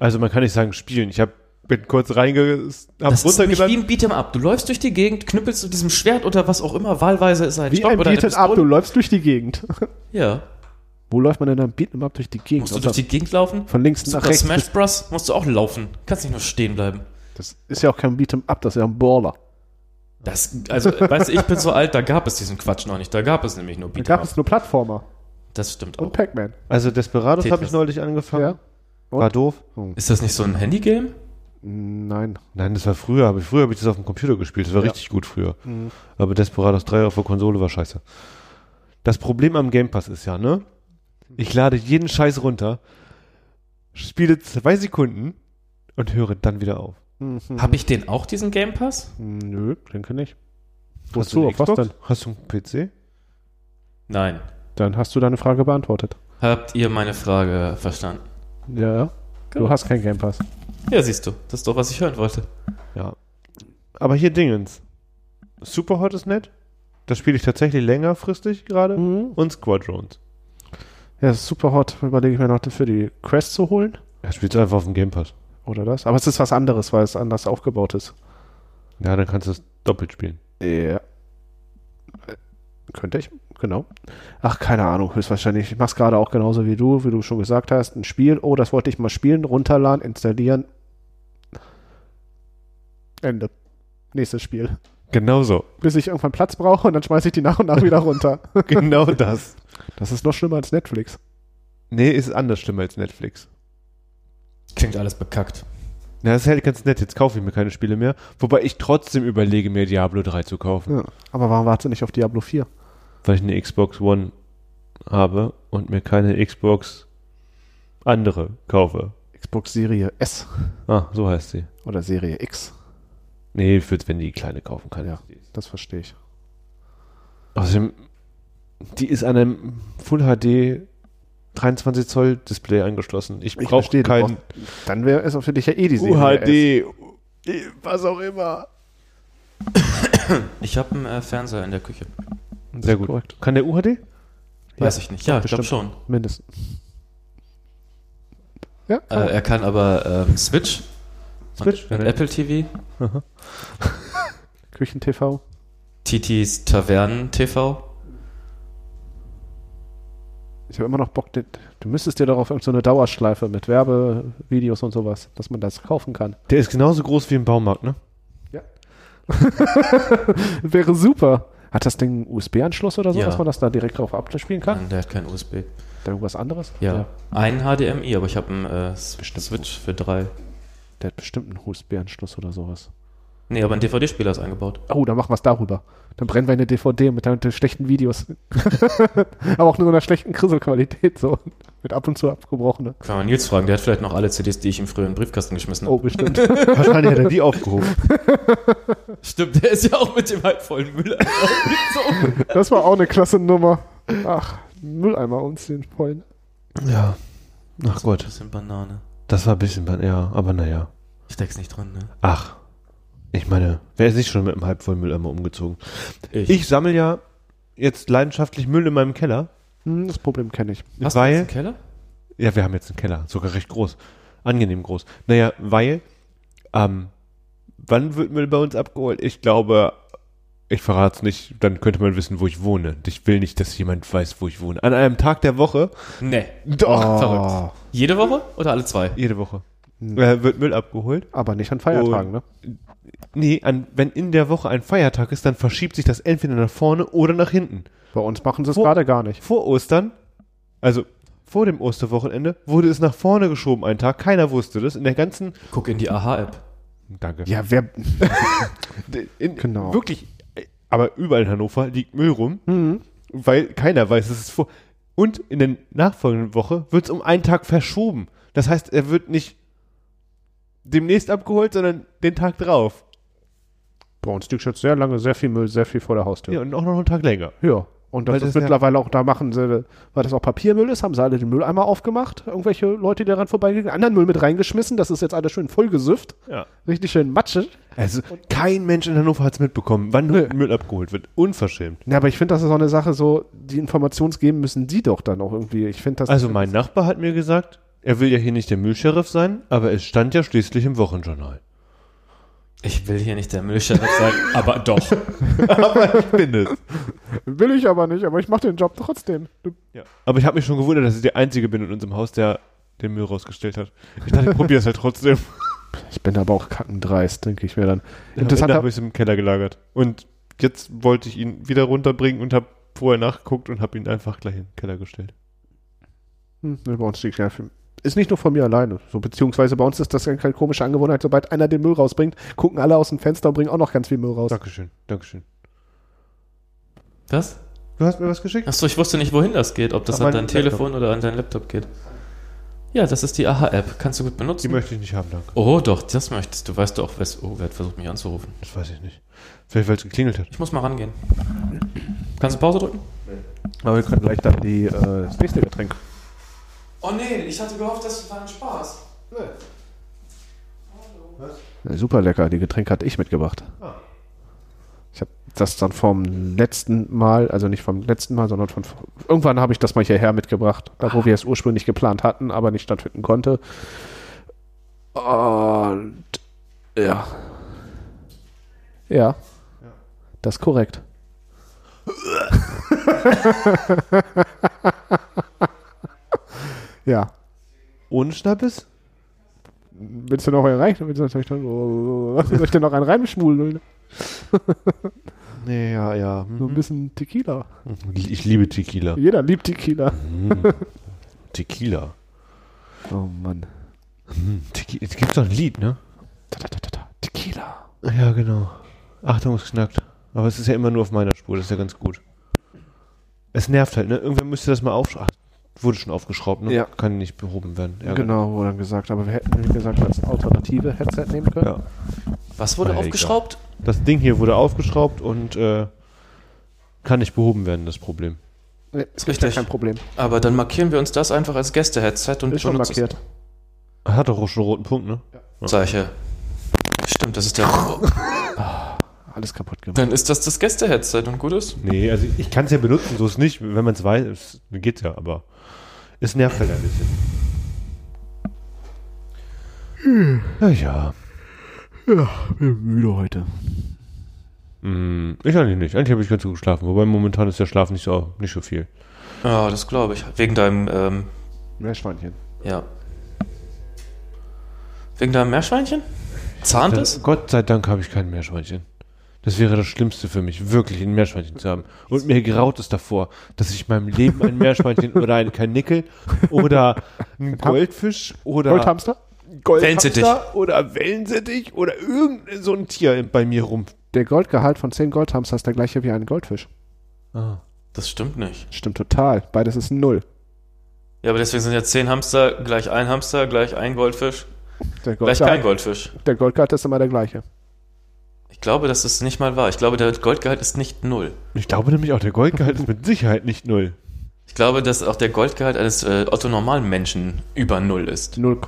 Also man kann nicht sagen spielen. Ich hab, bin kurz reinge... Hab Das ist nämlich wie ein Beat'em Up. Du läufst durch die Gegend, knüppelst mit diesem Schwert oder was auch immer. Wahlweise ist ein Wie Stock ein oder Beat'em Up, du läufst durch die Gegend. Ja. Wo läuft man denn dann Beat'em Up durch die Gegend? Musst du durch die Gegend laufen? Von links nach Super rechts. Smash Bros. musst du auch laufen. Kannst nicht nur stehen bleiben. Das ist ja auch kein Beat'em Up, das ist ja ein Baller. Das, also, weißt du, ich bin so alt, da gab es diesen Quatsch noch nicht. Da gab es nämlich nur Da Beat'em gab es nur Plattformer Das stimmt und auch. Pac-Man. Also Desperados habe ich neulich angefangen. Ja. Und? War doof. Ist das nicht so ein Handygame? Nein. Nein, das war früher. Aber früher habe ich das auf dem Computer gespielt. Das war Ja. richtig gut früher. Mhm. Aber Desperados 3 auf der Konsole war scheiße. Das Problem am Game Pass ist ja, ne? Ich lade jeden Scheiß runter, spiele zwei Sekunden und höre dann wieder auf. Mhm. Habe ich den auch, diesen Game Pass? Nö, denke nicht. Hast Wozu? du Auf was denn? Hast du einen PC? Nein. Dann hast du deine Frage beantwortet. Habt ihr meine Frage verstanden? Ja, ja. Du hast kein Game Pass. Ja, siehst du. Das ist doch, was ich hören wollte. Ja. Aber hier Dingens. Superhot ist nett. Das spiele ich tatsächlich längerfristig gerade. Mhm. Und Squadrons. Ja, das ist super hot. Überlege ich mir noch für die Quest zu holen. Er spielt einfach auf dem Game Pass. Oder das. Aber es ist was anderes, weil es anders aufgebaut ist. Ja, dann kannst du es doppelt spielen. Ja. Könnte ich, genau. Ach, keine Ahnung, höchstwahrscheinlich. Ich mach's gerade auch genauso wie du, wie du schon gesagt hast. Ein Spiel, oh, das wollte ich mal spielen, runterladen, installieren. Ende. Nächstes Spiel. Genau so. Bis ich irgendwann Platz brauche und dann schmeiße ich die nach und nach wieder runter. *laughs* genau das. Das ist noch schlimmer als Netflix. Nee, ist anders schlimmer als Netflix. Klingt alles bekackt. Na, das ist halt ganz nett. Jetzt kaufe ich mir keine Spiele mehr. Wobei ich trotzdem überlege, mir Diablo 3 zu kaufen. Ja. Aber warum wartest du nicht auf Diablo 4? Weil ich eine Xbox One habe und mir keine Xbox andere kaufe. Xbox Serie S Ah, so heißt sie. oder Serie X. Nee, ich würde, wenn die kleine kaufen kann. Ja. Das verstehe ich. Außerdem, die ist an einem Full HD 23 Zoll Display angeschlossen. Ich brauche verstehe, du kein brauchst- Dann wäre es auch für dich ja eh die Serie. UHD, was auch immer. Ich habe einen äh, Fernseher in der Küche. Sehr gut. Korrekt. Kann der UHD? Weiß ich nicht. Ja, ich glaube schon. Mindestens. Ja, Äh, er kann aber ähm, Switch, Switch? und, und Apple TV, *laughs* Küchen-TV. Titis Tavernen TV. Ich habe immer noch Bock, den- du müsstest dir doch auf irgendeine Dauerschleife mit Werbevideos und sowas, dass man das kaufen kann. Der ist genauso groß wie im Baumarkt, ne? *laughs* Wäre super. Hat das Ding einen USB-Anschluss oder so, Ja. dass man das da direkt drauf abspielen kann? Nein, der hat kein USB. Da irgendwas anderes? Ja. Ein HDMI, aber ich habe einen äh. Switch für drei. Der hat bestimmt einen USB-Anschluss oder sowas. Nee, aber ein DVD-Spieler ist eingebaut. Oh, dann machen wir es darüber. Dann brennen wir eine DVD mit, mit schlechten Videos. *laughs* Aber auch nur in einer schlechten Krisselqualität, so. Mit ab und zu abgebrochene. Kann man Nils fragen, der hat vielleicht noch alle CDs, die ich ihm früher in den Briefkasten geschmissen Oh, habe. bestimmt. *laughs* Wahrscheinlich hat er die aufgehoben. *laughs* Stimmt, der ist ja auch mit dem halbvollen Müll. Das war auch eine klasse Nummer. Ach, Mülleimer umziehen vollen. Ja. Ach Gott. bisschen Banane. Das war ein bisschen, ja, aber naja. Steck's nicht drin, ne? Ach. Ich meine, wer ist nicht schon mit einem halbvollen Mülleimer umgezogen? Ich. Ich sammle ja jetzt leidenschaftlich Müll in meinem Keller, Hm, das Problem kenne ich. Hast du weil jetzt einen Keller? Ja, wir haben jetzt einen Keller, sogar recht groß. Angenehm groß. Naja, weil, ähm, wann wird Müll bei uns abgeholt? Ich glaube, ich verrate es nicht, dann könnte man wissen, wo ich wohne. Ich will nicht, dass jemand weiß, wo ich wohne. An einem Tag der Woche, Nee. doch, verrückt. Jede Woche oder alle zwei? jede Woche, äh, wird Müll abgeholt. Aber nicht an Feiertagen, ne? Nee, an, wenn in der Woche ein Feiertag ist, dann verschiebt sich das entweder nach vorne oder nach hinten. Bei uns machen sie es gerade gar nicht. Vor Ostern, also vor dem Osterwochenende wurde es nach vorne geschoben, einen Tag. Keiner wusste das. In der ganzen. Guck in die AHA-App. Danke. Ja, wer. *laughs* *laughs* In, Genau. Wirklich. Aber überall in Hannover liegt Müll rum, Mhm. weil keiner weiß, es ist vor. Und in der nachfolgenden Woche wird es um einen Tag verschoben. Das heißt, er wird nicht demnächst abgeholt, sondern den Tag drauf. Bei uns liegt jetzt sehr lange sehr viel Müll, sehr viel vor der Haustür. Ja, und auch noch einen Tag länger. Ja. Und das das ja- mittlerweile auch, da machen sie, weil das auch Papiermüll ist, haben sie alle den Mülleimer aufgemacht. Irgendwelche Leute, die daran vorbeigehen, anderen Müll mit reingeschmissen. Das ist jetzt alles schön vollgesüfft. Ja. Richtig schön matschig. Also kein Mensch in Hannover hat es mitbekommen, wann Nö. Müll abgeholt wird. Unverschämt. Ja, aber ich finde, das ist auch eine Sache, so, die Informations geben müssen die doch dann auch irgendwie. Ich finde das. Also mein Nachbar hat mir gesagt, er will ja hier nicht der Müllsheriff sein, aber es stand ja schließlich im Wochenjournal. Ich will hier nicht der Müllsheriff sein, *laughs* aber doch. aber ich bin es. Will ich aber nicht, aber ich mache den Job trotzdem. Ja. Aber ich habe mich schon gewundert, dass ich der Einzige bin in unserem Haus, der den Müll rausgestellt hat. Ich dachte, ich probiere es halt trotzdem. *laughs* Ich bin aber auch kackendreist, denke ich mir dann. Interessant habe ich es im Keller gelagert. Und jetzt wollte ich ihn wieder runterbringen und habe vorher nachgeguckt und habe ihn einfach gleich in den Keller gestellt. Hm, bei uns liegt ja viel. Ist nicht nur von mir alleine. So, beziehungsweise bei uns ist das eine komische Angewohnheit. Sobald einer den Müll rausbringt, gucken alle aus dem Fenster und bringen auch noch ganz viel Müll raus. Dankeschön, Dankeschön. Was? Du hast mir was geschickt? Achso, ich wusste nicht, wohin das geht. Ob das an meinen dein Telefon oder an dein Laptop geht. Ja, das ist die AHA-App. Kannst du gut Die benutzen. möchte ich nicht haben, danke. Oh, doch, das möchtest du. Weißt du auch, wes oh, wer hat versucht, mich anzurufen? Das weiß ich nicht. Vielleicht, weil es geklingelt hat. Ich muss mal rangehen. Kannst du Pause drücken? Aber wir können gleich dann die, äh, das nächste Getränk. Oh nee, ich hatte gehofft, das war ein Spaß. Ja, super lecker, die Getränke hatte ich mitgebracht. Ah. Ich habe das dann vom letzten Mal, also nicht vom letzten Mal, sondern von irgendwann habe ich das mal hierher mitgebracht, da wo wir es ursprünglich geplant hatten, aber nicht stattfinden konnte. Und ja. Ja. Das ist korrekt. *laughs* ja. Ohne Schnappes? Willst du noch einen rein? Willst du *laughs* soll ich, dann, soll ich denn noch einen reinschmulen? Nee, ja, ja. So ein bisschen Tequila. Ich liebe Tequila. Jeder liebt Tequila. Mm. Tequila. Oh Mann. Hm, Tequila. Es gibt doch ein Lied, ne? Tequila. Ja, genau. Achtung, es knackt. Aber es ist ja immer nur auf meiner Spur, das ist ja ganz gut. Es nervt halt, ne? Irgendwer müsste das mal aufschrauben. Wurde schon aufgeschraubt, ne? Ja. Kann nicht behoben werden. Ärger. Genau, wurde dann gesagt. Aber wir hätten, wie gesagt, als alternative Headset nehmen können. Ja. Was wurde Ah, egal. aufgeschraubt? Das Ding hier wurde aufgeschraubt und äh, kann nicht behoben werden, das Problem. Nee, Ist ja richtig. kein Problem. Aber dann markieren wir uns das einfach als Gäste-Headset und Ist schon es. markiert. Hat doch auch schon einen roten Punkt, ne? Solche. Stimmt, das ist der. Alles kaputt gemacht. Dann ist das das Gäste-Headset und gut ist. Nee, also ich kann es ja benutzen, so ist nicht. Wenn man es weiß, es geht ja, aber es nervt halt ein bisschen. Ja, ja. bin müde heute. Hm, ich eigentlich nicht. Eigentlich habe ich ganz gut geschlafen. Wobei momentan ist der Schlaf nicht so, nicht so viel. Ja, das glaube ich. Wegen deinem, ähm, Meerschweinchen. ja. Wegen deinem Meerschweinchen? Zahnt es? Gott sei Dank habe ich kein Meerschweinchen. Das wäre das Schlimmste für mich, wirklich ein Meerschweinchen zu haben. Und mir graut es davor, dass ich in meinem Leben ein Meerschweinchen oder ein Karnickel oder ein Goldfisch oder Goldhamster? Wellensittich. Goldhamster oder Wellensittich oder irgendein so ein Tier bei mir rum. Der Goldgehalt von 10 Goldhamster ist der gleiche wie ein Goldfisch. Ah. Das stimmt nicht. Stimmt total. Beides ist null. Ja, aber deswegen sind ja zehn Hamster gleich ein Hamster, gleich ein Goldfisch, Der gleich kein Goldfisch. der Goldgehalt ist immer der gleiche. Ich glaube, das ist nicht mal wahr. Ich glaube, der Goldgehalt ist nicht null. Ich glaube nämlich auch, der Goldgehalt ist mit Sicherheit nicht null. Ich glaube, dass auch der Goldgehalt eines äh, otto-normalen Menschen über null ist. 0,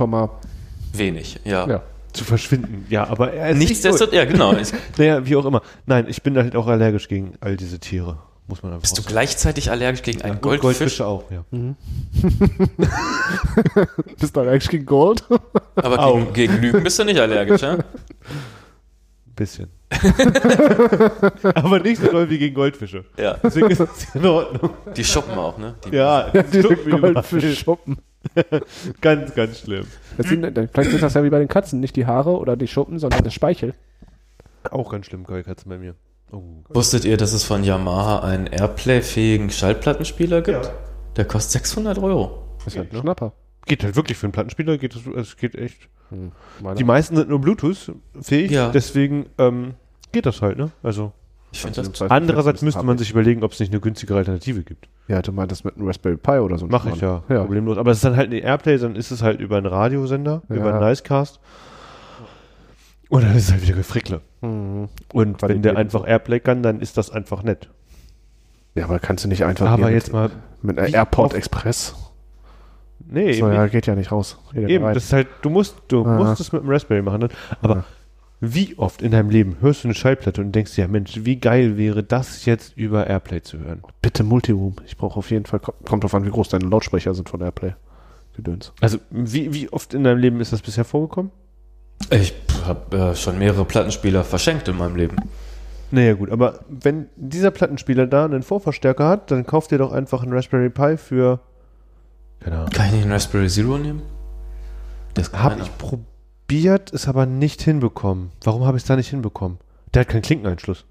Wenig, ja. ja. Zu verschwinden. Ja, aber er ist nicht null. Nichtsdestotrotz, ja genau. *laughs* Naja, wie auch immer. Nein, ich bin halt auch allergisch gegen all diese Tiere. Muss man einfach bist du gleichzeitig allergisch gegen einen Und Goldfisch? Goldfische auch, ja. *laughs* Bist du eigentlich gegen Gold? Aber gegen, gegen Lügen bist du nicht allergisch, ja? *laughs* Bisschen. *laughs* aber nicht so doll wie gegen Goldfische. Ja. Deswegen ist es in Ordnung. Die schuppen auch, ne? Die, Ja, das Diese tut mir überall. Goldfischschuppen. *laughs* Ganz, ganz schlimm. Das sind, vielleicht sind das ja wie bei den Katzen. Nicht die Haare oder die Schuppen, sondern der Speichel. Auch ganz schlimm, Goldkatzen bei mir. Oh. Wusstet ihr, dass es von Yamaha einen Airplay-fähigen Schallplattenspieler gibt? Der kostet 600 Euro. ist ja ein ne? Schnapper. Geht halt wirklich für einen Plattenspieler, geht es, es geht echt. Hm. Die meisten sind nur Bluetooth-fähig, Ja. deswegen ähm, geht das halt, ne? Also das andererseits müsste man ich. sich überlegen, ob es nicht eine günstigere Alternative gibt. Ja, du meintest mit einem Raspberry Pi oder so. ein Mache ich ja, ja. problemlos. Aber es ist dann halt eine Airplay, dann ist es halt über einen Radiosender, Ja. über einen Nicecast. Und dann ist es halt wieder Gefrickle. Mhm. Und Qualität wenn der einfach. Airplay kann, dann ist das einfach nett. Ja, aber kannst du nicht einfach Aber jetzt mit, mal, mit einer Airport Express? Nee, So, eben, ja, geht ja nicht raus. Geht eben rein. das ist halt, du musst, du Aha. musst es mit dem Raspberry machen. Dann. Aber Ja. wie oft in deinem Leben hörst du eine Schallplatte und denkst dir, ja Mensch, wie geil wäre das jetzt über Airplay zu hören? Bitte Multiroom. Ich brauche auf jeden Fall, kommt kommt drauf an, wie groß deine Lautsprecher sind von Airplay. Gedöns. Also wie, wie oft in deinem Leben ist das bisher vorgekommen? Ich habe äh, schon mehrere Plattenspieler verschenkt in meinem Leben. Naja gut, aber wenn dieser Plattenspieler da einen Vorverstärker hat, dann kauft ihr doch einfach einen Raspberry Pi für, keine Ahnung, Kann ich nicht einen Raspberry Zero nehmen? Das Habe ich probiert, es aber nicht hinbekommen. Warum habe ich es da nicht hinbekommen? Der hat keinen Klinkeneinschluss.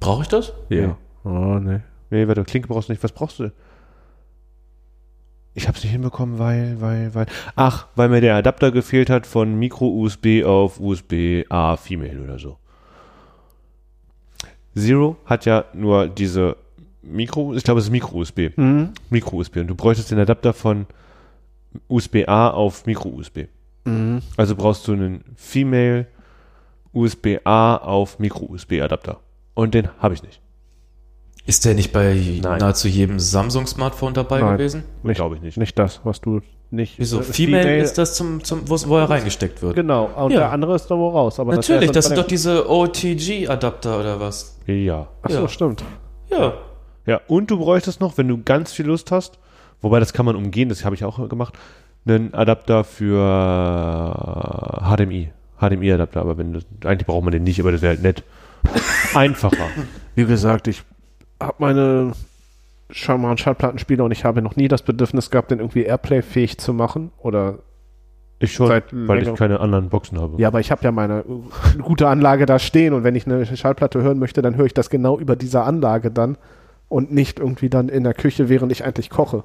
Brauche ich das? Ja. Oh, nee. Nee, weil du Klinke brauchst du nicht. Was brauchst du? Ich habe es nicht hinbekommen, weil, weil, weil. Ach, weil mir der Adapter gefehlt hat von Micro-USB auf USB-A Female oder so. Zero hat ja nur diese Mikro, ich glaube, es ist Micro-USB. Mhm. Micro-USB. Und du bräuchtest den Adapter von USB-A auf Micro-USB. Mhm. Also brauchst du einen Female USB-A auf Micro-USB-Adapter. Und den habe ich nicht. Ist der nicht bei Nein. nahezu jedem Samsung-Smartphone dabei Nein. gewesen? Nicht, Glaube ich nicht. nicht das, was du nicht. Wieso? äh, Female, ist das zum, zum wo, wo er reingesteckt wird. Genau, und Ja. der andere ist da wo raus. Aber Natürlich, das, das sind doch diese OTG-Adapter oder was? Ja. Achso, Ja. stimmt. Ja. Ja, und du bräuchtest noch, wenn du ganz viel Lust hast, wobei das kann man umgehen, das habe ich auch gemacht, einen Adapter für HDMI. HDMI-Adapter, aber wenn das, eigentlich braucht man den nicht, aber das wäre halt nett. *laughs* Einfacher. Wie gesagt, ich habe meine scheinbaren Schallplattenspieler und ich habe noch nie das Bedürfnis gehabt, den irgendwie Airplay-fähig zu machen. Oder Ich schon, weil ich längerem- keine anderen Boxen habe. ja, aber ich habe ja meine äh, gute Anlage da stehen und wenn ich eine Schallplatte hören möchte, dann höre ich das genau über diese Anlage dann und nicht irgendwie dann in der Küche, während ich eigentlich koche.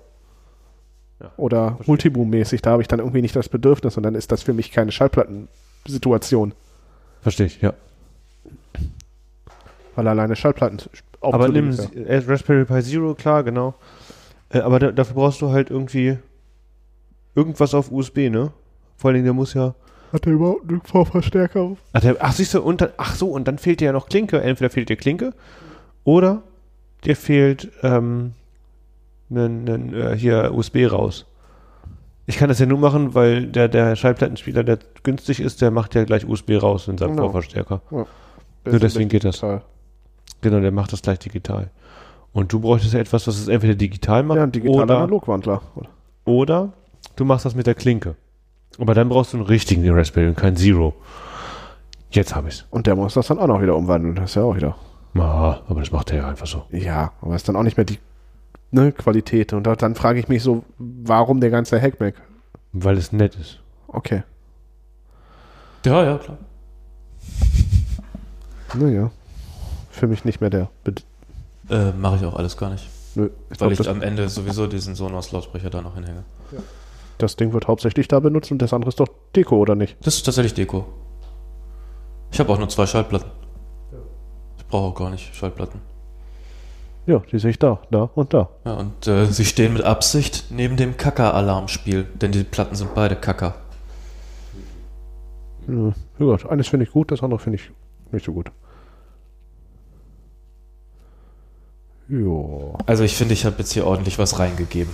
Ja, Oder Multiboom-mäßig, da habe ich dann irgendwie nicht das Bedürfnis und dann ist das für mich keine Schallplattensituation, Verstehe ich, ja. weil alleine Schallplatten Aber nimm aufzulegen, äh, Raspberry Pi Zero, klar, genau. Äh, aber da, dafür brauchst du halt irgendwie irgendwas auf USB, ne? Vor allen Dingen, der muss ja. Hat der überhaupt einen Vorverstärker? Ach, der, ach siehst du, und dann, ach so, und dann fehlt dir ja noch Klinke. Entweder fehlt dir Klinke oder dir fehlt ähm, nen, nen, äh, hier USB raus. Ich kann das ja nur machen, weil der, der Schallplattenspieler, der günstig ist, der macht ja gleich USB raus in seinem Genau. Vorverstärker. Nur deswegen geht das. Genau, der macht das gleich digital. Und du bräuchtest ja etwas, was es entweder digital macht Ja, ein digitaler oder, Analogwandler. oder du machst das mit der Klinke. Aber dann brauchst du einen richtigen Raspberry und kein Zero. Jetzt habe ich's. Und der muss das dann auch noch wieder umwandeln. Das ist ja auch wieder. Ah, aber das macht er ja einfach so. Ja, aber ist dann auch nicht mehr die ne, Qualität. Und da, dann frage ich mich so, warum der ganze Hackback? Weil es nett ist. Okay. Ja, ja, klar. Naja. Für mich nicht mehr der. Äh, Mache ich auch alles gar nicht. Nö, ich Weil glaub, ich am Ende sowieso diesen Sonos-Lautsprecher da noch hinhänge. das Ding wird hauptsächlich da benutzt und das andere ist doch Deko, oder nicht? Das ist tatsächlich Deko. Ich habe auch nur zwei Schallplatten. Ich brauche auch gar nicht Schallplatten. Ja, die sehe ich da, da und da. Ja, und äh, sie stehen mit Absicht neben dem Kacker-Alarmspiel, denn die Platten sind beide Kacker. Ja, ja gut, eines finde ich gut, das andere finde ich nicht so gut. Ja. Also ich finde, ich habe jetzt hier ordentlich was reingegeben.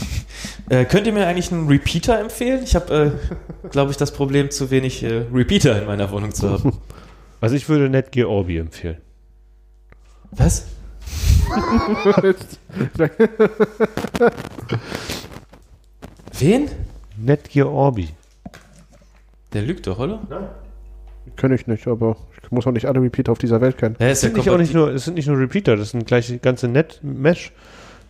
*laughs* äh, könnt ihr mir eigentlich einen Repeater empfehlen? Ich habe, äh, *laughs* glaube ich, das Problem, zu wenig äh, Repeater in meiner Wohnung zu haben. *laughs* Also ich würde Netgear Orbi empfehlen. Was? Wen? Netgear Orbi. Der lügt doch, oder? Kenne ich nicht, aber ich muss auch nicht alle Repeater auf dieser Welt kennen. Ja, Es ja sind, nicht auch nicht nur, es sind nicht nur Repeater, das sind gleich ganze Net Mesh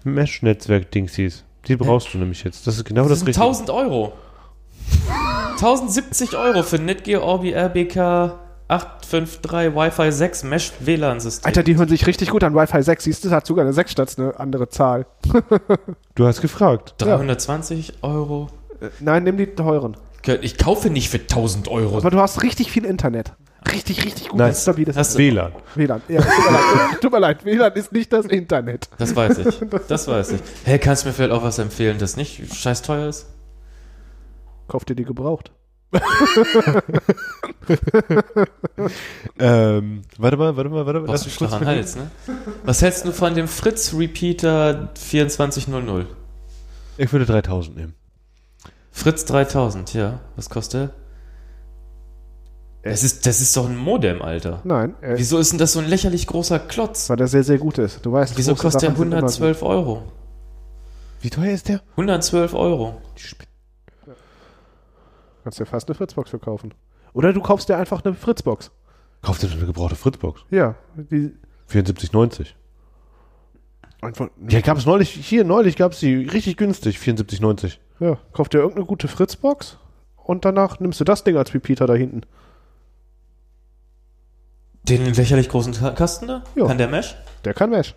Mesh-Netzwerk-Dingsies. Die brauchst du nämlich jetzt. Das ist genau das, das sind Richtige. 1000 Euro. 1070 Euro für Netgear Orbi RBK 853 Wi-Fi 6 Mesh WLAN-System. Alter, die hören sich richtig gut an. Wi-Fi 6, siehst du, hat sogar eine 6 statt eine andere Zahl. *laughs* Du hast gefragt. 320 Euro. Äh, Nein, nimm die teuren. Ich kaufe nicht für 1000 Euro. Aber du hast richtig viel Internet. Richtig, richtig gutes, Nein. stabiles du- WLAN. WLAN. Ja, tut mir leid. *laughs* Tut mir leid. WLAN ist nicht das Internet. Das weiß ich. *laughs* Das weiß ich. Hey, kannst du mir vielleicht auch was empfehlen, das nicht scheiß teuer ist? Kauf dir die gebraucht. *laughs* Ähm, warte mal, warte mal, warte mal. Lass du mich kurz Hals, ne? Was hältst du von dem Fritz Repeater 2400? Ich würde 3000 nehmen. Fritz 3000, ja. Was kostet der? Das ist, das ist doch ein Modem, Alter. Nein, äh, Wieso ist denn das so ein lächerlich großer Klotz? weil der sehr, sehr gut ist. Du weißt, Wieso kostet der Sachen sind immer 112 Euro? Wie teuer ist der? 112 Euro. Kannst dir fast eine Fritzbox verkaufen. Oder du kaufst dir einfach eine Fritzbox. Kauft dir eine gebrauchte Fritzbox. Ja. Die, 74,90. einfach, Ja, gab es neulich, hier neulich gab es die richtig günstig, 74,90. ja. Kauf dir irgendeine gute Fritzbox und danach nimmst du das Ding als Repeater da hinten. Den lächerlich großen Ka- Kasten da? Ja. Kann der Mesh? Der kann Mesh.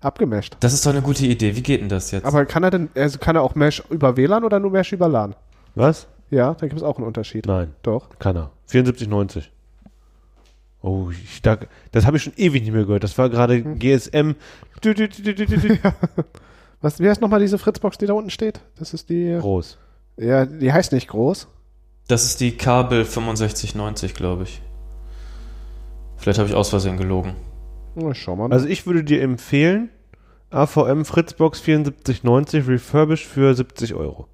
Abgemesht. Das ist doch eine gute Idee. Wie geht denn das jetzt? Aber kann er denn, also kann er auch Mesh über WLAN oder nur Mesh über LAN? Was? Ja, da gibt es auch einen Unterschied. Nein, Doch. kann er. 74,90. Oh, ich, da, das habe ich schon ewig nicht mehr gehört. Das war gerade GSM. Dü, dü, dü, dü, dü, dü. *laughs* Was, wie heißt nochmal diese Fritzbox, die da unten steht? Das ist die. Groß. Ja, die heißt nicht groß. Das ist die Kabel 6590, glaube ich. Vielleicht habe ich aus Versehen gelogen. Na, schau mal. Also ich würde dir empfehlen, AVM Fritzbox 74,90 refurbished für 70 Euro.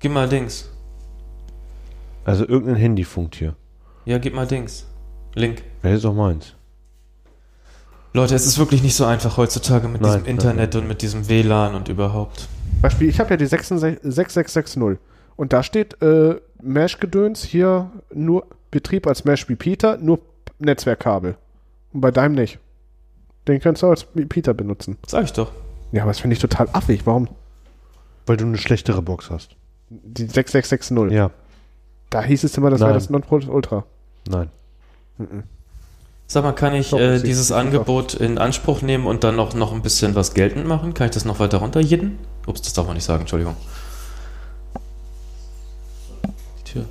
Gib mal Dings. Also irgendein Handyfunk hier. Ja, gib mal Dings. Link. Wäre jetzt auch meins. Leute, es ist wirklich nicht so einfach heutzutage mit Nein, diesem Internet nein. und mit diesem WLAN und überhaupt. Beispiel, ich habe ja die 66 6660 und da steht äh, Mesh-Gedöns hier nur Betrieb als Mesh-Repeater, nur Netzwerkkabel. Und bei deinem nicht. Den kannst du als Repeater benutzen. Sag ich doch. Ja, aber das finde ich total affig. Warum? Weil du eine schlechtere Box hast. Die 6660. Ja, Da hieß es immer, das wäre das Non-Pro Ultra. nein. Sag mal, kann ich äh, dieses Angebot in Anspruch nehmen und dann noch, noch ein bisschen was geltend machen? Kann ich das noch weiter runterjidden? Ups, das darf man nicht sagen, Entschuldigung. Die Tür.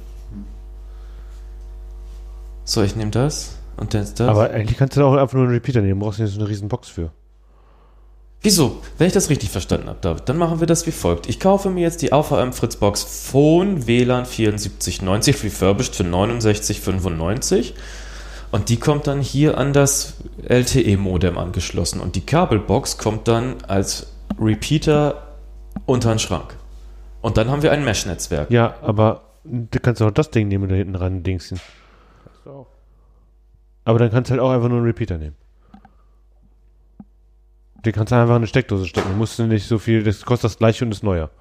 So, ich nehme das und dann das. Aber eigentlich kannst du da auch einfach nur einen Repeater nehmen. Brauchst du nicht so eine riesen Box für. Wieso? Wenn ich das richtig verstanden habe, David, dann machen wir das wie folgt. Ich kaufe mir jetzt die AVM Fritzbox Phone WLAN 7490 refurbished für 69,95 und die kommt dann hier an das LTE-Modem angeschlossen und die Kabelbox kommt dann als Repeater unter den Schrank. Und dann haben wir ein Mesh-Netzwerk. Ja, aber du kannst auch das Ding nehmen und da hinten ran dingsen. Aber dann kannst du halt auch einfach nur einen Repeater nehmen. Den kannst du einfach in eine Steckdose stecken. Du musst nicht so viel, das kostet das gleiche und ist neuer.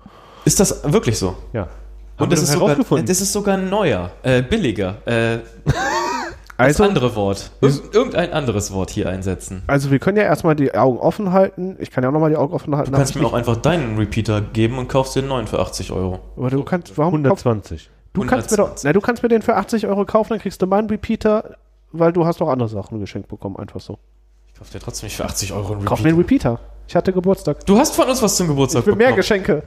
Ist das wirklich so? Ja. Und doch ist, sogar, das ist sogar neuer, äh, billiger. Äh, *laughs* Also, das andere Wort. Irg irgendein anderes Wort hier einsetzen. also wir können ja erstmal die Augen offen halten. Ich kann ja auch nochmal die Augen offen halten. Du kannst mir auch einfach deinen Repeater geben und kaufst dir einen neuen für 80 Euro. aber du kannst, warum kauf, 120. du kannst mir doch, 120. na, du kannst mir den für 80 Euro kaufen, dann kriegst du meinen Repeater, weil du hast doch andere Sachen geschenkt bekommen, einfach so. Ich kauf dir trotzdem nicht für 80 Euro einen Kauf mir einen Repeater. Ich hatte Geburtstag. Du hast von uns was zum Geburtstag Ich will mehr bekommen. Geschenke.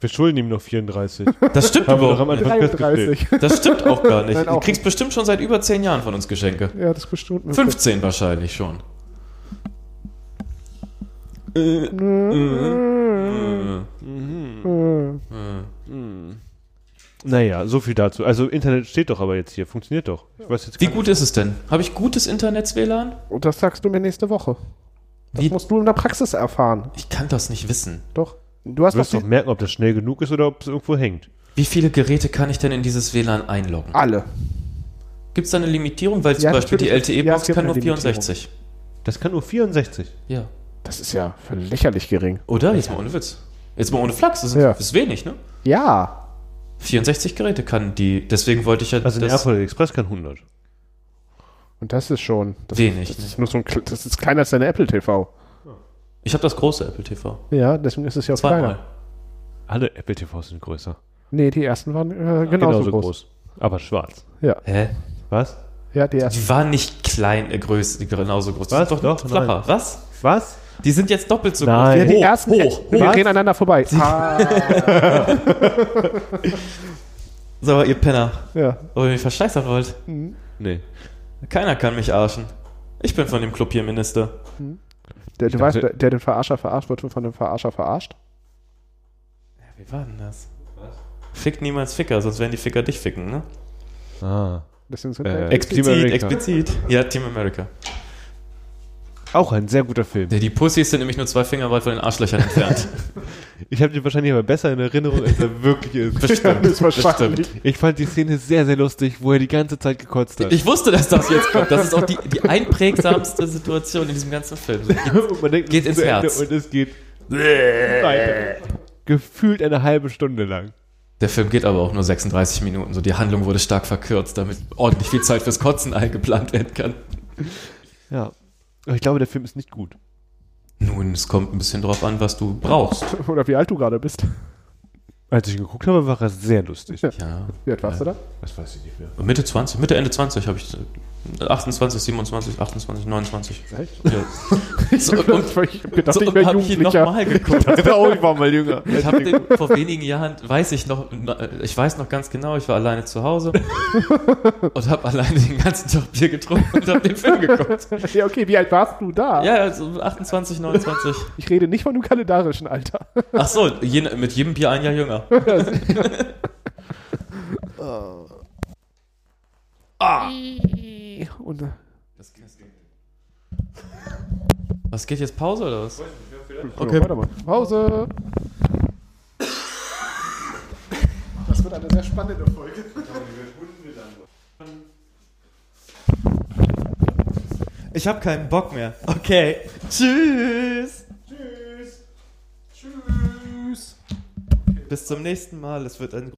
Wir schulden ihm noch 34. *laughs* Das stimmt *laughs* Haben wir doch überhaupt am Anfang festgestellt. 33. *laughs* Das stimmt auch gar nicht. Nein, du kriegst bestimmt schon seit über 10 Jahren von uns Geschenke. Ja, das bestimmt. möglich. 15 wahrscheinlich schon. Äh, Naja, so viel dazu. Also Internet steht doch aber jetzt hier. Funktioniert doch. Ich weiß jetzt Wie gut ist es denn? Habe ich gutes Internet-WLAN? Und das sagst du mir nächste Woche. Das Wie- musst du in der Praxis erfahren. Ich kann das nicht wissen. Doch. Du hast Du wirst doch doch merken, ob das schnell genug ist oder ob es irgendwo hängt. Wie viele Geräte kann ich denn in dieses WLAN einloggen? alle. Gibt es da eine Limitierung? Weil zum Ja, Beispiel die. Ja, LTE-Box gibt kann nur Limitierung. 64. Das kann nur 64. Ja. Das ist ja für lächerlich gering. Oder? Jetzt mal ohne Witz. Jetzt mal ohne Flachs. Das ist, Ja. das ist wenig, ne? Ja. 64 Geräte kann die. Deswegen wollte ich ja. Also der Apple Express kann 100. Und das ist schon. Das Wenig, Ist, das, ist nur so ein, das ist kleiner als deine Apple TV. ich habe das große Apple TV. Ja, deswegen ist es ja kleiner. Zweimal. Alle Apple TVs sind größer. Nee, die ersten waren äh, genauso, groß. Aber schwarz. Ja. Hä? Was? Ja, die ersten. Die waren nicht klein, äh, größ, genauso groß. Die Was? sind doch, Doch, flacher. nein. Was? Was? Die sind jetzt doppelt so Nein. Ja, groß. die Hoch, ersten. hoch, wir hoch. reden aneinander vorbei. Ah, *laughs* mal, ihr Penner. ja. Ob ihr mich verscheißern wollt? Nee. Keiner kann mich arschen. Ich bin von dem Club hier Minister. Der, du weißt, der, der den Verarscher verarscht, wird von dem Verarscher verarscht. Wie war denn das? Fickt niemals Ficker, sonst werden die Ficker dich ficken, ne? Ah. Deswegen sind Äh, wir Explizit, explizit. Ja, Team America. Auch ein sehr guter Film. Ja, die Pussys sind nämlich nur zwei Finger weit von den Arschlöchern entfernt. *laughs* Ich habe den wahrscheinlich aber besser in Erinnerung, als er wirklich ist. Bestimmt. *laughs* ist wahrscheinlich. Ich fand die Szene sehr, sehr lustig, wo er die ganze Zeit gekotzt hat. Ich wusste, dass das jetzt kommt. Das ist auch die, die einprägsamste Situation in diesem ganzen Film. *laughs* man denkt, Geht ins zu Ende Herz. Und es geht weiter. Gefühlt eine halbe Stunde lang. Der Film geht aber auch nur 36 Minuten. So die Handlung wurde stark verkürzt, damit ordentlich viel Zeit fürs Kotzen eingeplant werden kann. Ja. Aber ich glaube, der Film ist nicht gut. Nun, es kommt ein bisschen drauf an, was du brauchst. *laughs* Oder wie alt du gerade bist. Als ich ihn geguckt habe, war er sehr lustig. Ja. Wie alt warst du da? Das weiß ich nicht mehr. Mitte 20, Mitte, Ende 20 habe ich äh, 28, 27, 28, 29. Echt? Ja. *laughs* So, und, ich hab gedacht, so, ich wäre Jugendlicher. nochmal geguckt. oh, *laughs* ich war mal jünger. Ich habe den vor wenigen Jahren, weiß ich noch, ich weiß noch ganz genau, ich war alleine zu Hause und habe alleine den ganzen Tag Bier getrunken und habe den Film geguckt. Ja, okay, wie alt warst du da? Ja, also 28, 29. Ich rede nicht von dem kalendarischen Alter. *laughs* Ach so, je, mit jedem Bier ein Jahr jünger. Und, äh, Was geht jetzt Pause oder was? okay, warte mal. Pause. Das wird eine sehr spannende Folge. Ich habe keinen Bock mehr. Okay. Tschüss. Tschüss. Tschüss. Bis zum nächsten Mal. Es wird ein